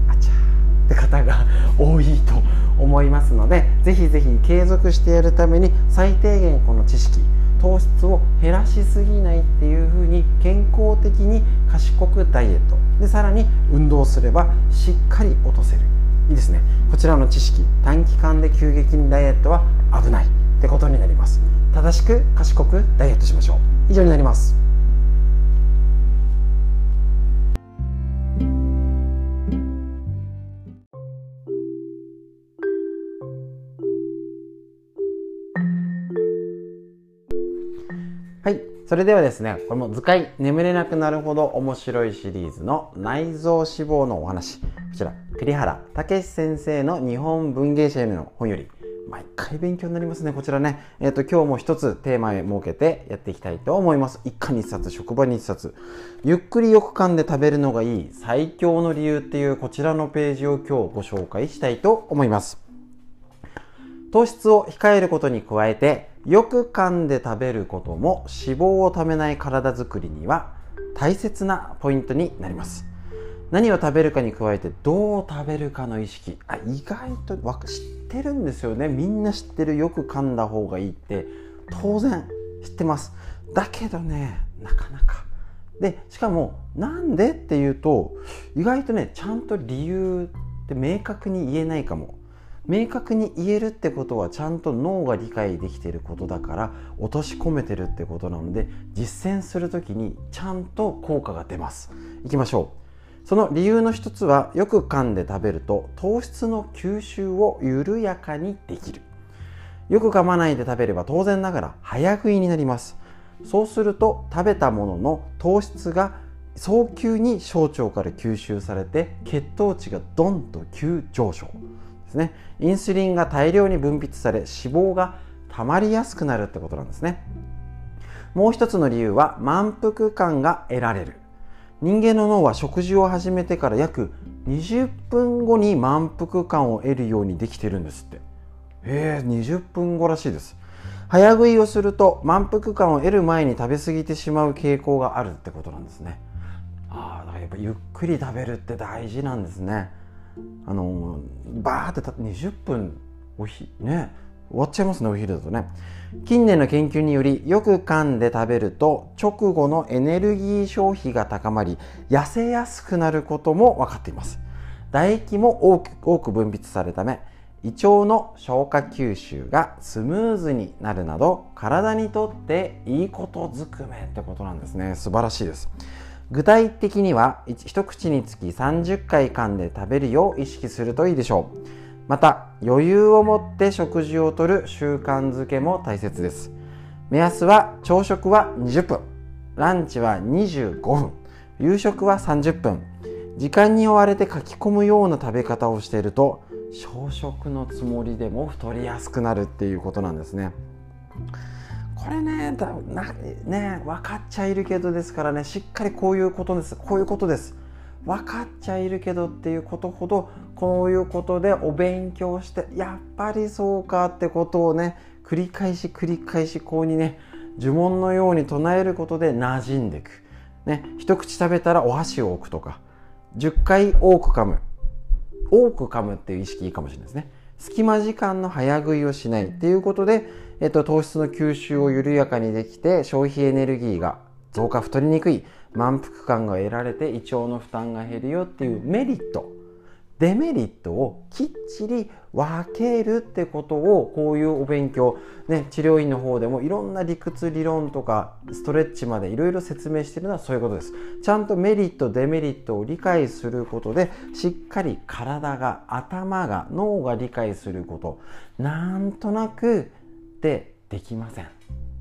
あちゃーって方が多いと思いますのでぜひぜひ継続してやるために最低限この知識糖質を減らしすぎないっていうふうに健康的に賢くダイエット。でさらに運動すればしっかり落とせる。いいですね。こちらの知識短期間で急激にダイエットは危ないってことになります。正しく賢くダイエットしましょう。以上になります。はい。それではですねこれも図解。眠れなくなるほど面白いシリーズの内臓脂肪のお話。こちら。栗原武先生の日本文芸者への本より毎回勉強になりますねこちらね。えっ、ー、と今日も一つテーマへ設けてやっていきたいと思います。一家に一冊職場に一冊。ゆっくりよく噛んで食べるのがいい最強の理由っていうこちらのページを今日ご紹介したいと思います。糖質を控えることに加えてよく噛んで食べることも脂肪をためない体づくりには大切なポイントになります。何を食べるかに加えてどう食べるかの意識。あ意外と知ってるんですよね。みんな知ってるよく噛んだ方がいいって。当然知ってます。だけどねなかなか。でしかもなんでっていうと意外とねちゃんと理由って明確に言えないかも。明確に言えるってことはちゃんと脳が理解できてることだから落とし込めてるってことなので実践する時にちゃんと効果が出ます。いきましょう。その理由の一つはよく噛んで食べると糖質の吸収を緩やかにできる。よく噛まないで食べれば当然ながら早食いになります。そうすると食べたものの糖質が早急に小腸から吸収されて血糖値がドンと急上昇ですね。インスリンが大量に分泌され脂肪が溜まりやすくなるってことなんですね。もう一つの理由は満腹感が得られる。人間の脳は食事を始めてから約20分後に満腹感を得るようにできてるんですって。へえ20分後らしいです。早食いをすると満腹感を得る前に食べ過ぎてしまう傾向があるってことなんですね。ああだからやっぱゆっくり食べるって大事なんですね。あのバーって20分おひね終わっちゃいますねお昼だとね。近年の研究によりよく噛んで食べると直後のエネルギー消費が高まり痩せやすくなることも分かっています。唾液も多く分泌されるため胃腸の消化吸収がスムーズになるなど体にとっていいことずくめってことなんですね。素晴らしいです。具体的には一口につき30回噛んで食べるよう意識するといいでしょう。また余裕を持って食事をとる習慣づけも大切です。目安は朝食は20分。ランチは25分。夕食は30分。時間に追われて書き込むような食べ方をしていると小食のつもりでも太りやすくなるっていうことなんですね。これねだなね分かっちゃいるけどですからねしっかりこういうことです。こういうことです。分かっちゃいるけどっていうことほどこういうことでお勉強してやっぱりそうかってことをね繰り返し繰り返しこうにね呪文のように唱えることで馴染んでいく、ね、一口食べたらお箸を置くとか10回多く噛む。多く噛むっていう意識いいかもしれないですね。隙間時間の早食いをしないっていうことで、えっと、糖質の吸収を緩やかにできて消費エネルギーが増加太りにくい。満腹感が得られて胃腸の負担が減るよっていうメリット。デメリットをきっちり分けるってことをこういうお勉強、ね、治療院の方でもいろんな理屈理論とかストレッチまでいろいろ説明してるのはそういうことです。ちゃんとメリットデメリットを理解することでしっかり体が頭が脳が理解すること。なんとなくでできません。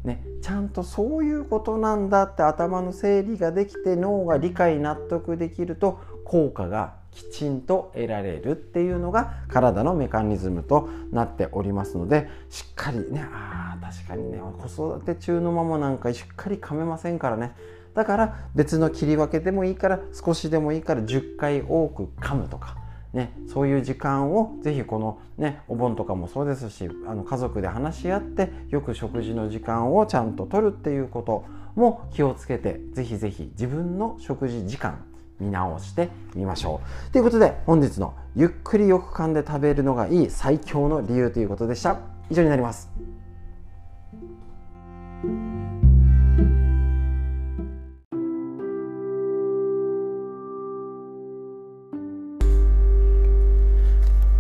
ね、ちゃんとそういうことなんだって頭の整理ができて脳が理解納得できると効果がきちんと得られるっていうのが体のメカニズムとなっておりますのでしっかりねあ確かにね子育て中のママなんかしっかり噛めませんからねだから別の切り分けでもいいから少しでもいいから10回多く噛むとか。ね、そういう時間をぜひこの、ね、お盆とかもそうですしあの家族で話し合ってよく食事の時間をちゃんと取るっていうことも気をつけてぜひぜひ自分の食事時間見直してみましょう。ということで本日のゆっくりよく噛んで食べるのがいい最強の理由ということでした。以上になります。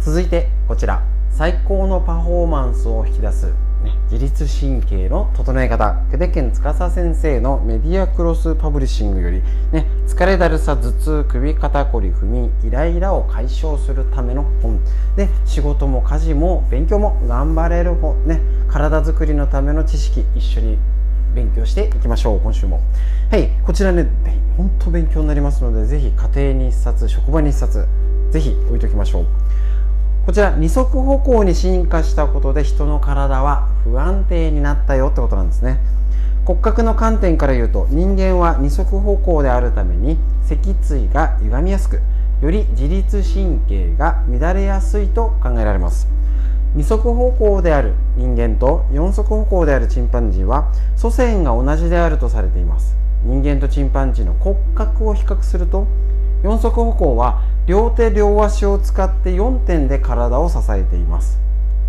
続いてこちら。最高のパフォーマンスを引き出すね、自律神経の整え方。久手健司先生のメディアクロスパブリッシングより、ね、疲れだるさ頭痛首肩こり不眠イライラを解消するための本。で仕事も家事も勉強も頑張れる本、ね、体づくりのための知識一緒に勉強していきましょう。今週も。はいこちらね本当勉強になりますのでぜひ家庭に1冊職場に1冊ぜひ置いときましょう。こちら二足歩行に進化したことで人の体は不安定になったよってことなんですね。骨格の観点から言うと人間は二足歩行であるために脊椎が歪みやすくより自律神経が乱れやすいと考えられます。二足歩行である人間と四足歩行であるチンパンジーは祖先が同じであるとされています。人間とチンパンジーの骨格を比較すると四足歩行は両手両足を使って4点で体を支えています。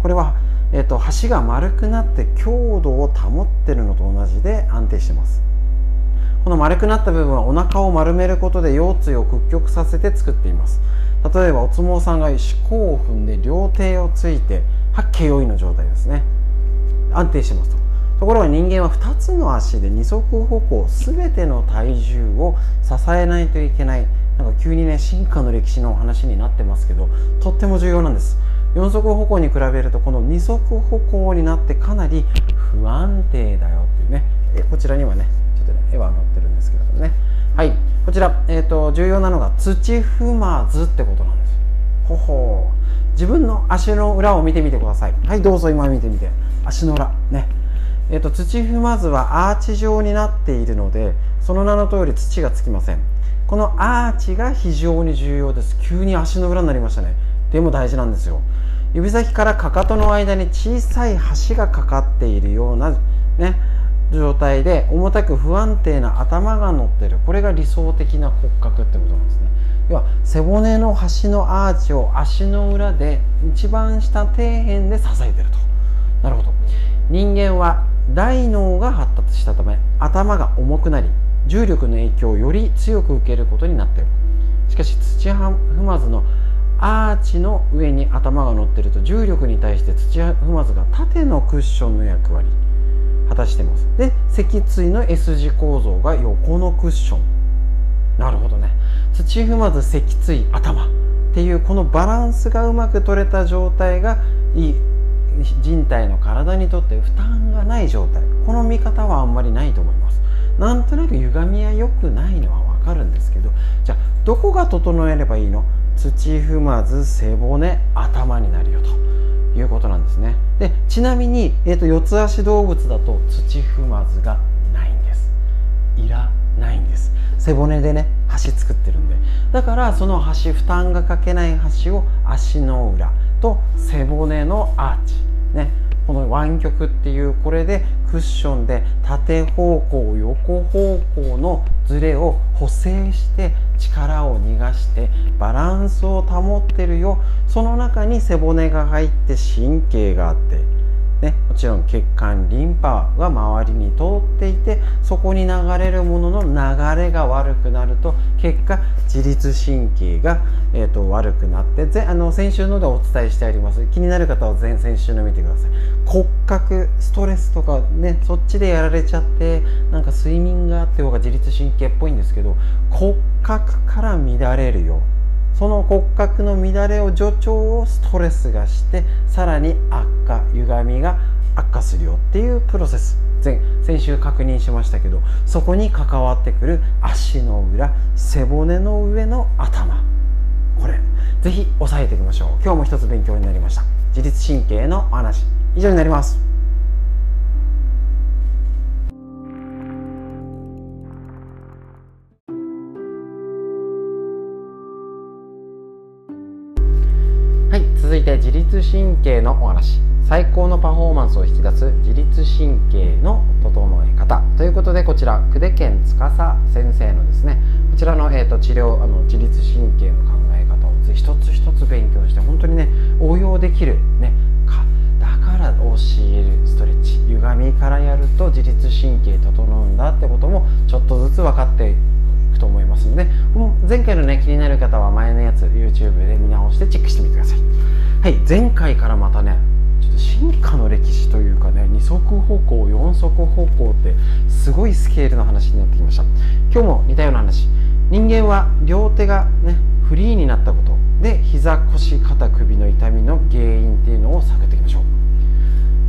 これは、えーと、橋が丸くなって強度を保ってるのと同じで安定してます。この丸くなった部分はお腹を丸めることで腰椎を屈曲させて作っています。例えばお相撲さんが四股を踏んで両手をついて八景用意の状態ですね。安定してますと。ところが人間は2つの足で二足歩行全ての体重を支えないといけないなんか急にね進化の歴史の話になってますけどとっても重要なんです。4足歩行に比べるとこの2足歩行になってかなり不安定だよっていうね。えこちらにはねちょっとね絵は載ってるんですけれどもね。はいこちら、えーと、重要なのが土踏まずってことなんです。ほほ自分の足の裏を見てみてください。はいどうぞ今見てみて。足の裏ね。えーと土踏まずはアーチ状になっているのでその名の通り土がつきません。このアーチが非常に重要です。急に足の裏になりましたね。でも大事なんですよ。指先からかかとの間に小さい橋がかかっているようなね状態で重たく不安定な頭が乗ってる。これが理想的な骨格ってことなんですね。要は背骨の端のアーチを足の裏で一番下底辺で支えてると。なるほど。人間は大脳が発達したため頭が重くなり重力の影響をより強く受けることになっている。しかし土踏まずのアーチの上に頭が乗ってると重力に対して土踏まずが縦のクッションの役割果たしてます。で脊椎の S 字構造が横のクッション。なるほどね。土踏まず脊椎頭。っていうこのバランスがうまく取れた状態がいい人体の体にとって負担がない状態。この見方はあんまりないと思います。なんとなく歪みは良くないのは分かるんですけどじゃあどこが整えればいいの？土踏まず背骨頭になるよということなんですね。でちなみに、えーと、四つ足動物だと土踏まずがないんです。いらないんです。背骨でね橋作ってるんで。だからその橋負担がかけない橋を足の裏と背骨のアーチ。ね。この湾曲っていうこれでクッションで縦方向横方向のズレを補正して力を逃がしてバランスを保ってるよ。その中に背骨が入って神経があってね、もちろん血管リンパが周りに通っていてそこに流れるものの流れが悪くなると結果自律神経が、えーと、悪くなってぜあの先週のでお伝えしてあります。気になる方は前先週の見てください。骨格ストレスとかねそっちでやられちゃってなんか睡眠があって方が自律神経っぽいんですけど骨格から乱れるよ。その骨格の乱れを助長をストレスがしてさらに悪化歪みが悪化するよっていうプロセス。前先週確認しましたけどそこに関わってくる足の裏背骨の上の頭。これぜひ押さえていきましょう。今日も一つ勉強になりました。自律神経のお話。以上になります。自律神経のお話最高のパフォーマンスを引き出す自律神経の整え方ということでこちら久手健司先生のですねこちらの、えーと、治療あの自律神経の考え方を一つ一つ勉強して本当にね応用できるねかだから教えるストレッチ歪みからやると自律神経整うんだってこともちょっとずつ分かっていくと思いますので前回のね気になる方は前のやつ YouTube で見直してチェックしてみてください。はい。前回からまたねちょっと進化の歴史というかね二足歩行四足歩行ってすごいスケールの話になってきました。今日も似たような話。人間は両手がねフリーになったこと。で膝腰肩首の痛みの原因っていうのを探っていきましょう。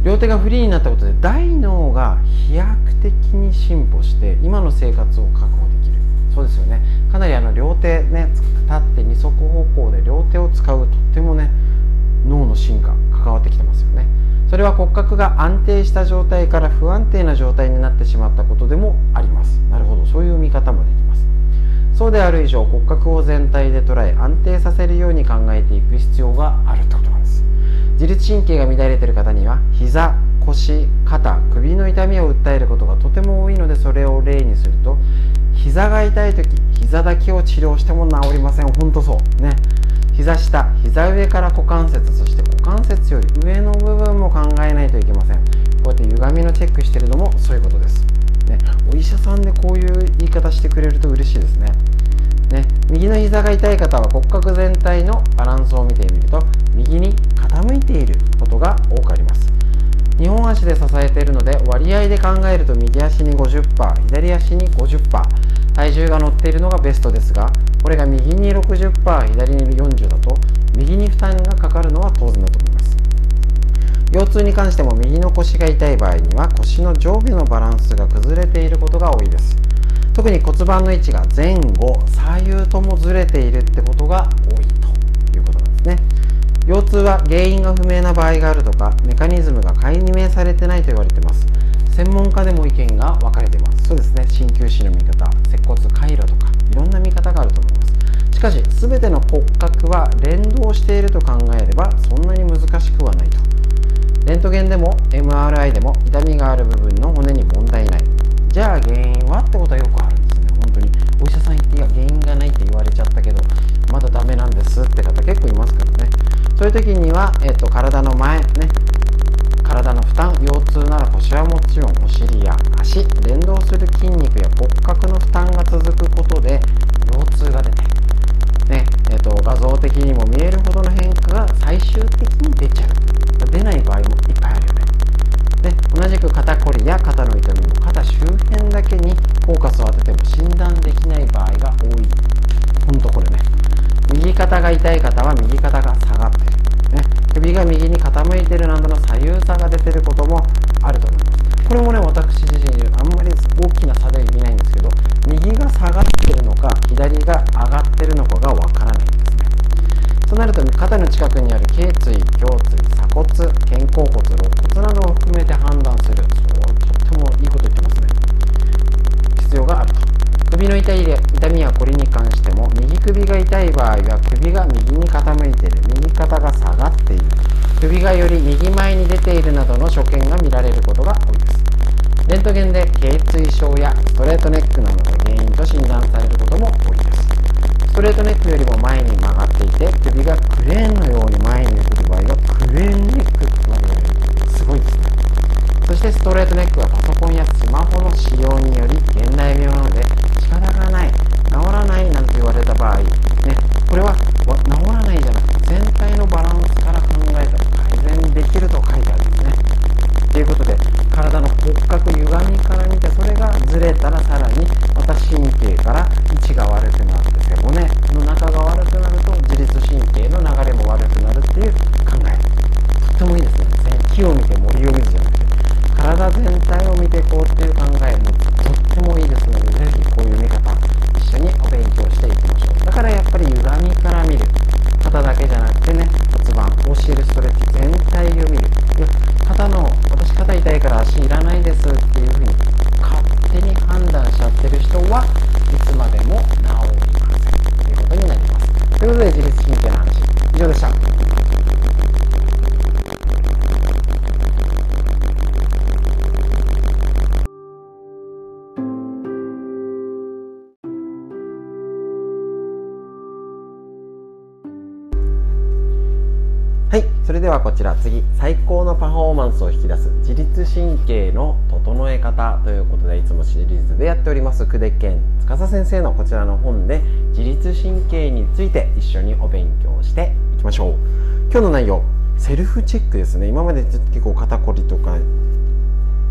両手がフリーになったことで大脳が飛躍的に進歩して今の生活を確保できる。そうですよね。かなりあの両手ね立って二足歩行で両手を使うとってもね脳の進化関わってきてますよね。それは骨格が安定した状態から不安定な状態になってしまったことでもあります。なるほど。そういう見方もできます。そうである以上骨格を全体で捉え安定させるように考えていく必要があるってことなんです。自律神経が乱れている方には膝腰肩首の痛みを訴えることがとても多いのでそれを例にすると膝が痛い時膝だけを治療しても治りません。本当そう。ね。膝下膝上から股関節そして股関節より上の部分も考えないといけません。こうやって歪みのチェックしてるのもそういうことです、ね、お医者さんでこういう言い方してくれると嬉しいですね。ね、右の膝が痛い方は骨格全体のバランスを見てみると右に傾いていることが多くあります。2本足で支えているので割合で考えると右足に50%左足に50%体重が乗っているのがベストですがこれが右に60%左に40だと右に負担がかかるのは当然だと思います。腰痛に関しても右の腰が痛い場合には腰の上下のバランスが崩れていることが多いです。特に骨盤の位置が前後左右ともずれているってことが多いということなんですね。腰痛は原因が不明な場合があるとかメカニズムが解明されてないと言われています。専門家でも意見が分かれてます。そうですね。鍼灸師の見方接骨回路とかいろんな見方があると思います。しかし全ての骨格は連動していると考えればそんなに難しくはないと。レントゲンでも MRI でも痛みがある部分の骨に問題ない。じゃあ原因はってことはよくあるんですね。本当に。お医者さん行っていや原因がないって言われちゃったけどまだダメなんですって方結構いますからね。そういう時には、えーと、体の前ね体の負担腰痛なら腰はもちろんお尻や足連動する筋肉や骨格の負担が続くことで腰痛が出て、ねえーと、画像的にも見えるほどの変化が最終的に出ちゃう。出ない場合もいっぱいあるよね。で同じく肩こりや肩の痛みも肩周辺だけにフォーカスを当てても診断できない場合が多い。ほんとこれね。右肩が痛い方は右肩が下がってる。ね、首が右に傾いてるなどの左右差が出てることもあると思います。これもね私自身あんまり大きな差では見ないんですけど右が下がってるのか左が上がってるのかがわからないんですね。そうなると肩の近くにある頸椎胸椎鎖骨肩甲骨肋骨などを含めて判断するそうとってもいいこと言ってますね。必要があると。首の痛い痛みやこりに関しても右首が痛い場合は首が右に傾いている。右肩が下がっている。首がより右前に出ているなどの所見が見られることが多いです。レントゲンで頸椎症やストレートネックなどが原因と診断されることも多いです。ストレートネックよりも前に曲がっていて首がクレーンのように前に出てる場合はクレーンネックと言われる。すごいですね。そしてストレートネックはパソコンやスマホの使用により現代病なので仕方がない。治らないなんて言われた場合ねこれは治らないじゃなくて全体のバランスから考えたら改善できると書いてあるんですね。ということで体の骨格歪みから見てそれがずれたらさらにまた神経から位置が悪くなって背骨の中が悪くなると自律神経の流れも悪くなるっていう考え。とってもいいですね。木を見て森を見るじゃなくて体全体を見ていこうっていう考えもとってもいいですのでぜひこういう見方一緒にお勉強していきましょうだからやっぱり歪みから見る肩だけじゃなくてね骨盤教えるストレッチ全体を見る。肩の私肩痛いから足いらないですっていうふうに勝手に判断しちゃってる人はいつまでも治りませんということになります。ということで自律神経の話以上でした。ではこちら次最高のパフォーマンスを引き出す自律神経の整え方ということでいつもシリーズでやっております。久手健司先生のこちらの本で自律神経について一緒にお勉強していきましょう。今日の内容セルフチェックですね。今まで結構肩こりとか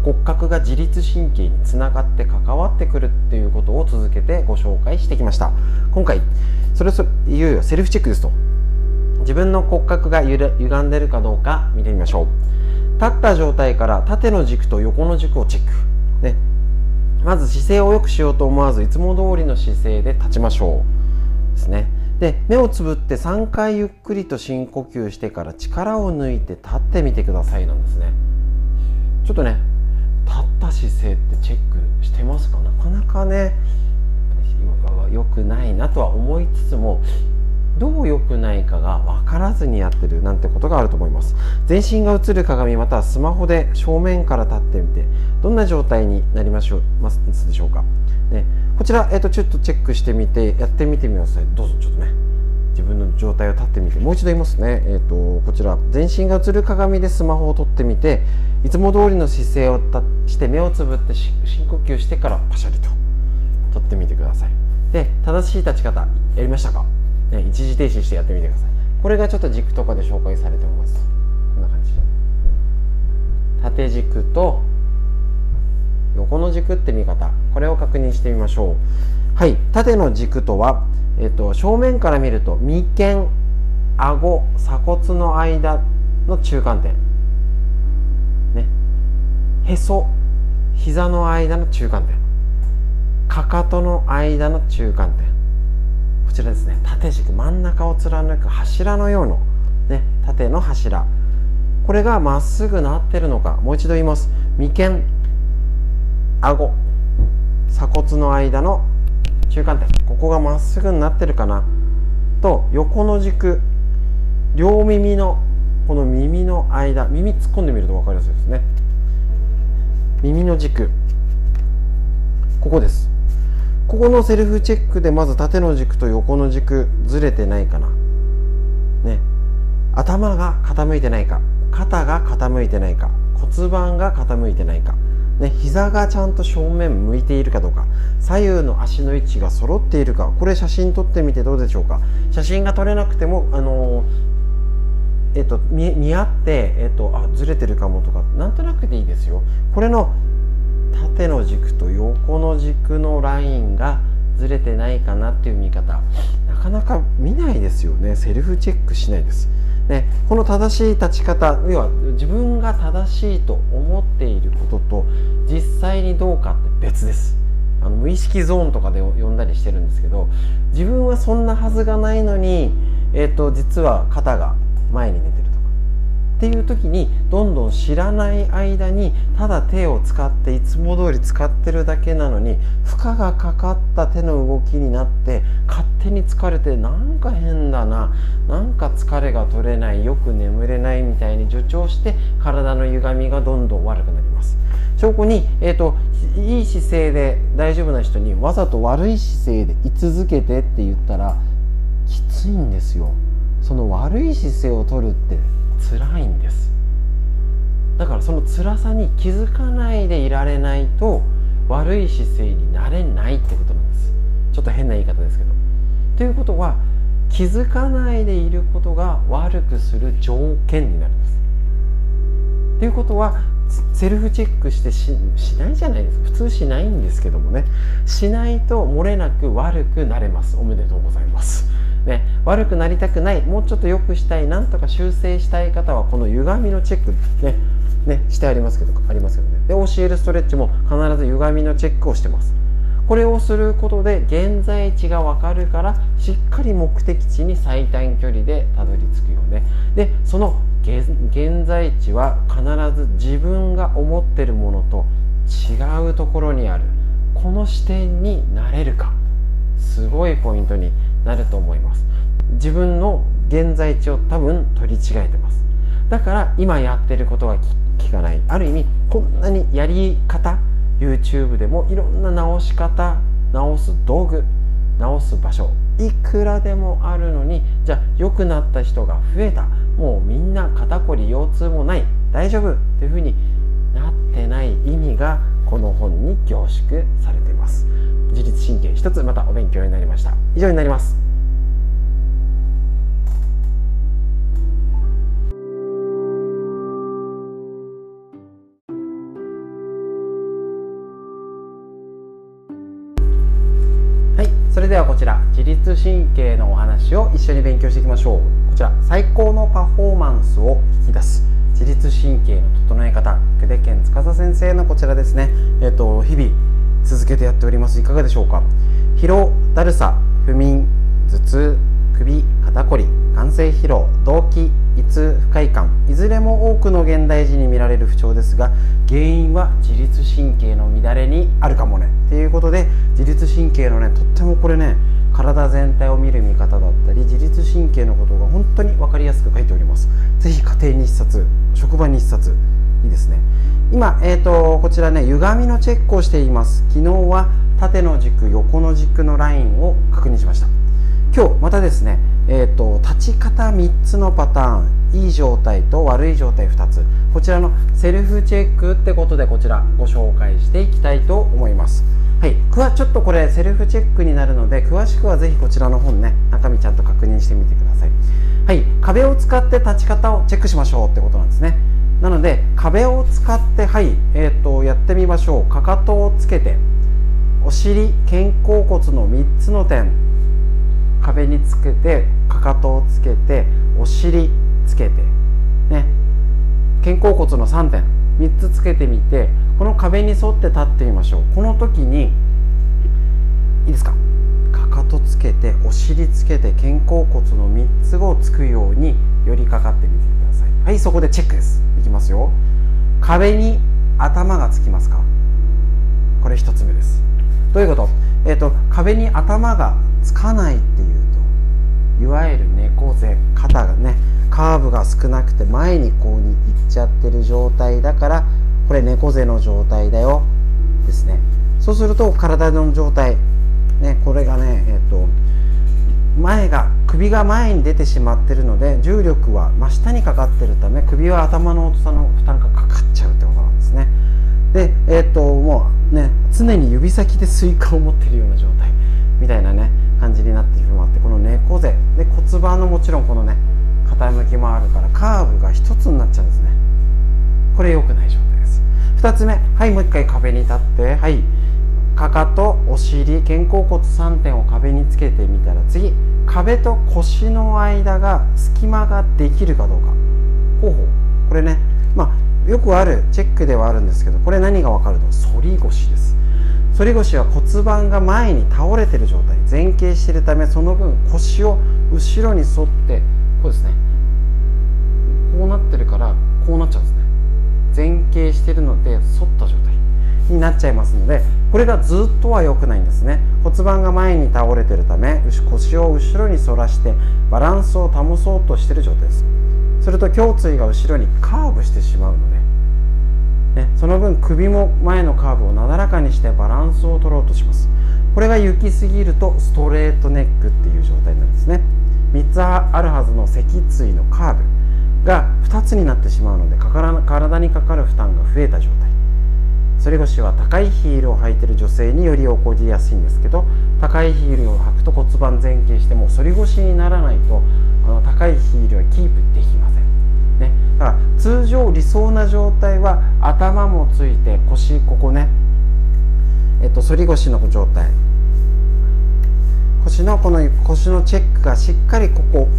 骨格が自律神経につながって関わってくるっていうことを続けてご紹介してきました。今回それそれいよいよセルフチェックですと。自分の骨格がゆる歪んでるかどうか見てみましょう。立った状態から縦の軸と横の軸をチェック、ね、まず姿勢を良くしようと思わずいつも通りの姿勢で立ちましょう。ですね。で目をつぶって3回ゆっくりと深呼吸してから力を抜いて立ってみてくださいなんですね。ちょっとね立った姿勢ってチェックしてますかな？かなかね良くないなとは思いつつもどう良くないかが分からずにやってるなんてことがあると思います。全身が映る鏡またはスマホで正面から立ってみてどんな状態になりましょうますでしょうか、ね、こちら、えー、とちょっとチェックしてみてやってみてみますどうぞちょっとね。自分の状態を立ってみて。もう一度言いますね、えーと、こちら。全身が映る鏡でスマホを撮ってみていつも通りの姿勢をたして目をつぶって深呼吸してからパシャリと。撮ってみてください。で正しい立ち方やりましたか？ね、一時停止してやってみてください。これがちょっと軸とかで紹介されてます。こんな感じ。縦軸と横の軸って見方。これを確認してみましょう。はい。縦の軸とは、えっと、正面から見ると眉間顎鎖骨の間の中間点。ね。へそ膝の間の中間点。かかとの間の中間点。ちらですね。縦軸真ん中を貫く柱のような、ね、縦の柱。これがまっすぐなってるのかもう一度言います。眉間顎鎖骨の間の中間点。ここがまっすぐになってるかな。と横の軸両耳のこの耳の間耳突っ込んでみると分かりやすいですね。耳の軸。ここです。ここのセルフチェックでまず縦の軸と横の軸ずれてないかな。ね。頭が傾いてないか。肩が傾いてないか。骨盤が傾いてないか。ね、膝がちゃんと正面向いているかどうか。左右の足の位置が揃っているか。これ写真撮ってみてどうでしょうか。写真が撮れなくてもあのえっと見見合ってえっとあずれてるかもとか。なんとなくでいいですよ。これの縦の軸と横の軸のラインがずれてないかなっていう見方。なかなか見ないですよね。セルフチェックしないです。ね、この正しい立ち方要は自分が正しいと思っていることと実際にどうかって別です。あの無意識ゾーンとかで呼んだりしてるんですけど自分はそんなはずがないのに、えーと、実は肩が前に出てる。っていう時にどんどん知らない間にただ手を使っていつも通り使ってるだけなのに負荷がかかった手の動きになって勝手に疲れてなんか変だななんか疲れが取れないよく眠れないみたいに助長して体の歪みがどんどん悪くなります。証拠に、えーと、いい姿勢で大丈夫な人にわざと悪い姿勢で居続けてって言ったらきついんですよ。その悪い姿勢を取るって辛いんです。だからその辛さに気づかないでいられないと悪い姿勢になれないってことなんです。ちょっと変な言い方ですけど。ということは気づかないでいることが悪くする条件になるんです。ということはセルフチェックしてしないじゃないですか。普通しないんですけどもね。しないと漏れなく悪くなれます。おめでとうございます。ね、悪くなりたくないもうちょっと良くしたいなんとか修正したい方はこの歪みのチェックねねしてありますけどありますけどね。で教えるストレッチも必ず歪みのチェックをしてます。これをすることで現在地がわかるからしっかり目的地に最短距離でたどり着くよね。でその現在地は必ず自分が思ってるものと違うところにある。この視点になれるか。すごいポイントになると思います。自分の現在地を多分取り違えてます。だから今やってることが聞かない。ある意味こんなにやり方 YouTube でもいろんな直し方直す道具直す場所いくらでもあるのにじゃあ良くなった人が増えた。もうみんな肩こり腰痛もない。大丈夫っていうふうになってない意味がこの本に凝縮されています。自律神経一つまたお勉強になりました。以上になります。それではこちら自律神経のお話を一緒に勉強していきましょう。こちら最高のパフォーマンスを引き出す。自律神経の整え方久手健司先生のこちらですね。えっ、ー、と日々続けてやっております。いかがでしょうか？疲労だるさ不眠頭痛首肩こり眼性疲労動悸胃痛不快感。いずれも多くの現代人に見られる不調ですが原因は自律神経の乱れにあるかもね。ということで自律神経のねとってもこれね体全体を見る見方だったり自律神経のことが本当に分かりやすく書いております。是非家庭に1冊職場に1冊いいですね。今、えーと、こちらね歪みのチェックをしています。昨日は縦の軸横の軸のラインを確認しました。今日またですね、えーと、立ち方3つのパターンいい状態と悪い状態2つ。こちらのセルフチェックってことでこちらご紹介していきたいと思います。はい、ちょっとこれセルフチェックになるので詳しくはぜひこちらの本ね中身ちゃんと確認してみてください。はい。壁を使って立ち方をチェックしましょうってことなんですね。なので壁を使ってはい、えーと、とやってみましょう。かかとをつけてお尻肩甲骨の3つの点壁につけてかかとをつけてお尻つけてね。肩甲骨の3点3つつけてみてこの壁に沿って立ってみましょう。この時にいいですか？かかとつけてお尻つけて肩甲骨の3つをつくように寄りかかってみてください。はいそこでチェックです。いきますよ。壁に頭がつきますか？これ1つ目です。どういうこと？えっ、ー、と壁に頭がつかないっていうといわゆる猫背肩がねカーブが少なくて前にこうに行っちゃってる状態だからこれ猫背の状態だよ。ですね。そうすると体の状態ねこれがねえっ、と前が首が前に出てしまってるので重力は真下にかかってるため首は頭の重さの負担がかかっちゃうってことなんですね。でえっ、ともうね常に指先でスイカを持ってるような状態みたいなね感じになってるのもあってこの猫背。で骨盤のもちろんこのね傾きもあるからカーブが一つになっちゃうんですね。これ良くない状態。2つ目。はいもう一回壁に立って。はい。かかとお尻肩甲骨3点を壁につけてみたら次壁と腰の間が隙間ができるかどうか。ほうほう。これねまあよくあるチェックではあるんですけどこれ何が分かるの？反り腰です。反り腰は骨盤が前に倒れてる状態。前傾しているためその分腰を後ろに沿ってこうですね。こうなってるからこうなっちゃうんですね。前傾してるので反った状態になっちゃいますのでこれがずっとは良くないんですね。骨盤が前に倒れてるため腰を後ろに反らしてバランスを保そうとしている状態です。すると胸椎が後ろにカーブしてしまうのでね、その分首も前のカーブをなだらかにしてバランスを取ろうとします。これが行き過ぎるとストレートネックっていう状態なんですね。3つあるはずの脊椎のカーブ。が2つになってしまうので体にかかる負担が増えた状態。反り腰は高いヒールを履いている女性により起こりやすいんですけど高いヒールを履くと骨盤前傾しても反り腰にならないとあの高いヒールはキープできません、ね、だから通常理想な状態は頭もついて腰ここね。えっと反り腰の状態。腰のこの腰のチェックがしっかりここ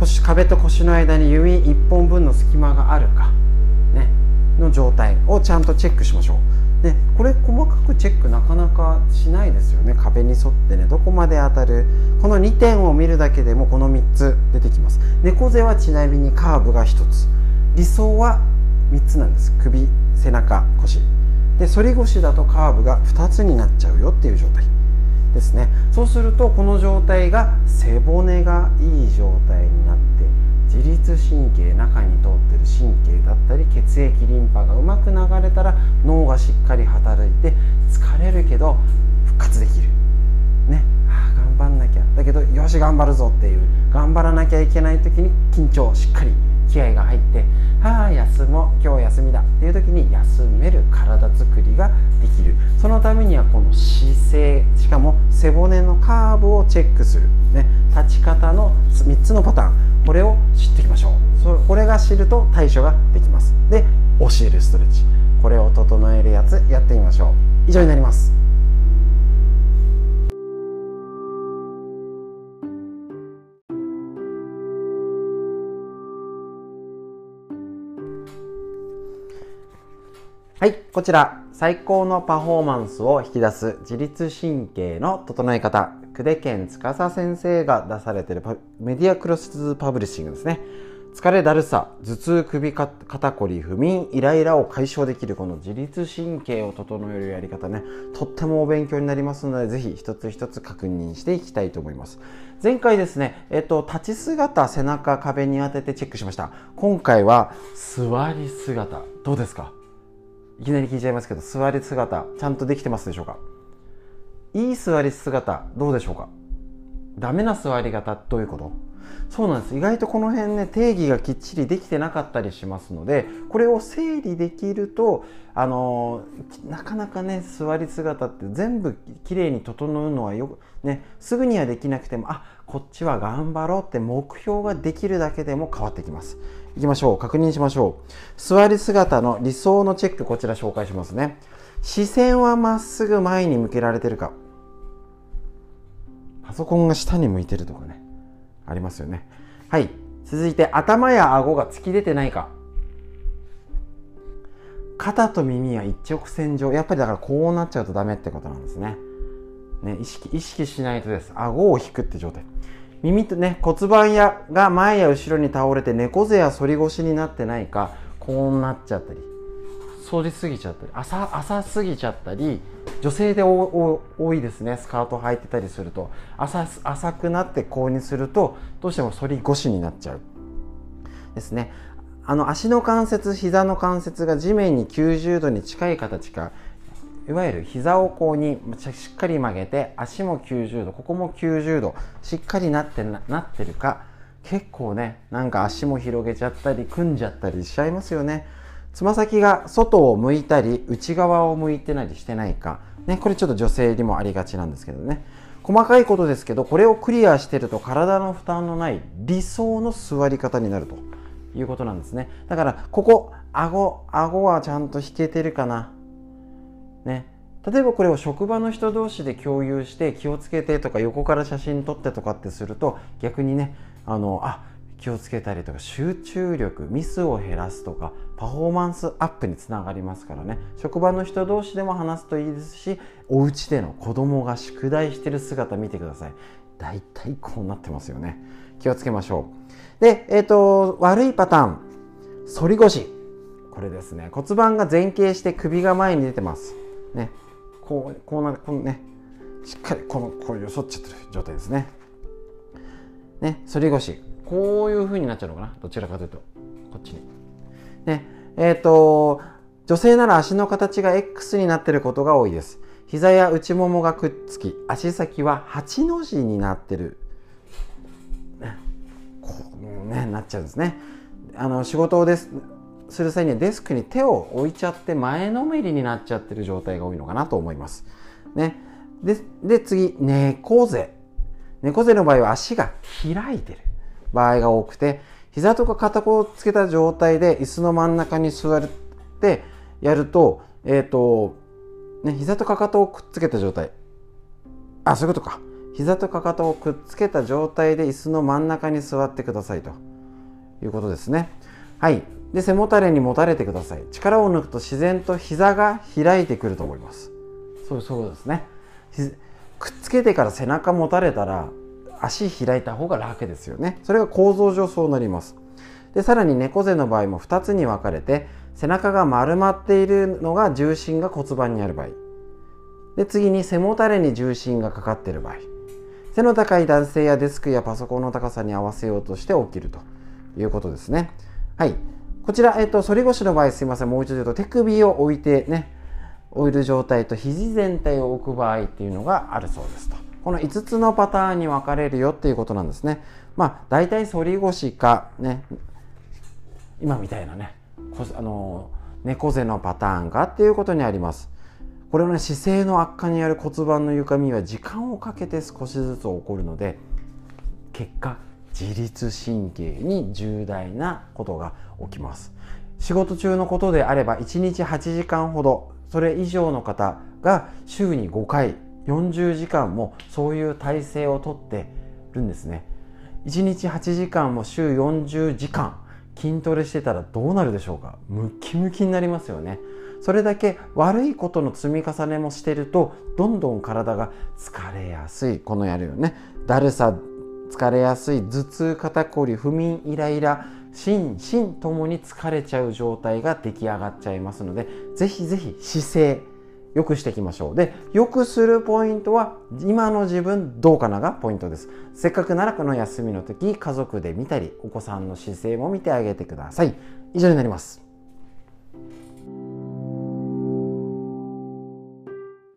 腰壁と腰の間に指1本分の隙間があるか、ね、の状態をちゃんとチェックしましょう。でこれ細かくチェックなかなかしないですよね。壁に沿ってねどこまで当たるこの2点を見るだけでもこの3つ出てきます。猫背はちなみにカーブが1つ。理想は3つなんです。首背中腰。で反り腰だとカーブが2つになっちゃうよっていう状態。ですね。そうするとこの状態が背骨がいい状態になって自律神経中に通ってる神経だったり血液リンパがうまく流れたら脳がしっかり働いて疲れるけど復活できる。ね。あ頑張んなきゃ。だけどよし頑張るぞっていう頑張らなきゃいけない時に緊張しっかり気合が入ってはあ休もう今日休みだっていう時に休める体づくりができる。そのためにはこの姿勢しかも背骨のカーブをチェックする、ね、立ち方の3つのパターン。これを知っていきましょう。そこれが知ると対処ができます。で教えるストレッチ。これを整えるやつやってみましょう。以上になります。はい、こちら、最高のパフォーマンスを引き出す自律神経の整え方、久手健司先生が出されているメディアクロスパブリッシングですね。疲れだるさ、頭痛、首、肩こり、不眠、イライラを解消できるこの自律神経を整えるやり方ね、とってもお勉強になりますので、ぜひ一つ一つ確認していきたいと思います。前回ですね、えっと、立ち姿、背中、壁に当ててチェックしました。今回は座り姿、どうですか？いきなり聞いちゃいますけど座り姿ちゃんとできてますでしょうか？いい座り姿どうでしょうか？ダメな座り方どういうこと？そうなんです。意外とこの辺ね定義がきっちりできてなかったりしますのでこれを整理できるとあのなかなかね座り姿って全部きれいに整うのはよくねすぐにはできなくてもあこっちは頑張ろうって目標ができるだけでも変わってきます。いきましょう。確認しましょう。座り姿の理想のチェックこちら紹介しますね。視線はまっすぐ前に向けられてるか。パソコンが下に向いてるとかね。ありますよね。はい。続いて頭や顎が突き出てないか。肩と耳は一直線上。やっぱりだからこうなっちゃうとダメってことなんですね。ね意識意識しないとです。顎を引くって状態。耳とね骨盤やが前や後ろに倒れて猫背や反り腰になってないかこうなっちゃったり。反りすぎちゃったり。浅浅すぎちゃったり。女性で多いですね。スカート履いてたりすると。浅浅くなってこうにするとどうしても反り腰になっちゃう。ですね。あの足の関節膝の関節が地面に90度に近い形かいわゆる膝をこうにしっかり曲げて足も90度ここも90度しっかりなってなってるか結構ねなんか足も広げちゃったり組んじゃったりしちゃいますよね。つま先が外を向いたり内側を向いてたりしてないか、ね、これちょっと女性にもありがちなんですけどね。細かいことですけどこれをクリアしてると体の負担のない理想の座り方になるということなんですね。だからここ顎顎はちゃんと引けてるかな。ね、例えばこれを職場の人同士で共有して気をつけてとか横から写真撮ってとかってすると逆にねあのあ気をつけたりとか集中力ミスを減らすとかパフォーマンスアップにつながりますからね。職場の人同士でも話すといいですしお家での子供が宿題してる姿見てください。大体こうなってますよね。気をつけましょう。で、えーと悪いパターン。反り腰。これですね。骨盤が前傾して首が前に出てます。ねこうこうなるこのねしっかりこのこういう反っちゃってる状態ですねね反り腰こういう風になっちゃうのかな？どちらかというとこっちにねえっ、ー、と、女性なら足の形が X になってることが多いです。膝や内ももがくっつき、足先は8の字になってる。こうね、なっちゃうんですね。あの、仕事です、する際にはデスクに手を置いちゃって前のめりになっちゃってる状態が多いのかなと思います。ね。で、で次、猫背。猫背の場合は足が開いてる場合が多くて、膝とか肩こをつけた状態で椅子の真ん中に座ってやると、えっ、ー、と、ね、膝とかかとをくっつけた状態。あ、そういうことか。膝とかかとをくっつけた状態で椅子の真ん中に座ってくださいということですね。はい。で、背もたれに持たれてください。力を抜くと自然と膝が開いてくると思います。そう、そうですね。くっつけてから背中持たれたら足開いた方が楽ですよねそれが構造上そうなりますでさらに猫背の場合も2つに分かれて背中が丸まっているのが重心が骨盤にある場合で次に背もたれに重心がかかっている場合背の高い男性やデスクやパソコンの高さに合わせようとして起きるということですねはいこちら、えっと、反り腰の場合すいませんもう一度言うと手首を置いてね置いる状態と肘全体を置く場合っていうのがあるそうですとこの5つのパターンに分かれるよっていうことなんですね。まあ大体反り腰かね今みたいなねあの猫背のパターンかっていうことにあります。これはね姿勢の悪化による骨盤の歪みは時間をかけて少しずつ起こるので結果自律神経に重大なことが起きます。仕事中のことであれば1日8時間ほどそれ以上の方が週に5回40時間もそういう体勢をとってるんですね。1日8時間も週40時間筋トレしてたらどうなるでしょうか？ムキムキになりますよね。それだけ悪いことの積み重ねもしてるとどんどん体が疲れやすい。このやるよね。だるさ疲れやすい頭痛肩こり不眠イライラ心身ともに疲れちゃう状態が出来上がっちゃいますのでぜひぜひ姿勢良くしていきましょう。で、良くするポイントは、今の自分どうかながポイントです。せっかくならこの休みの時、家族で見たり、お子さんの姿勢も見てあげてください。以上になります。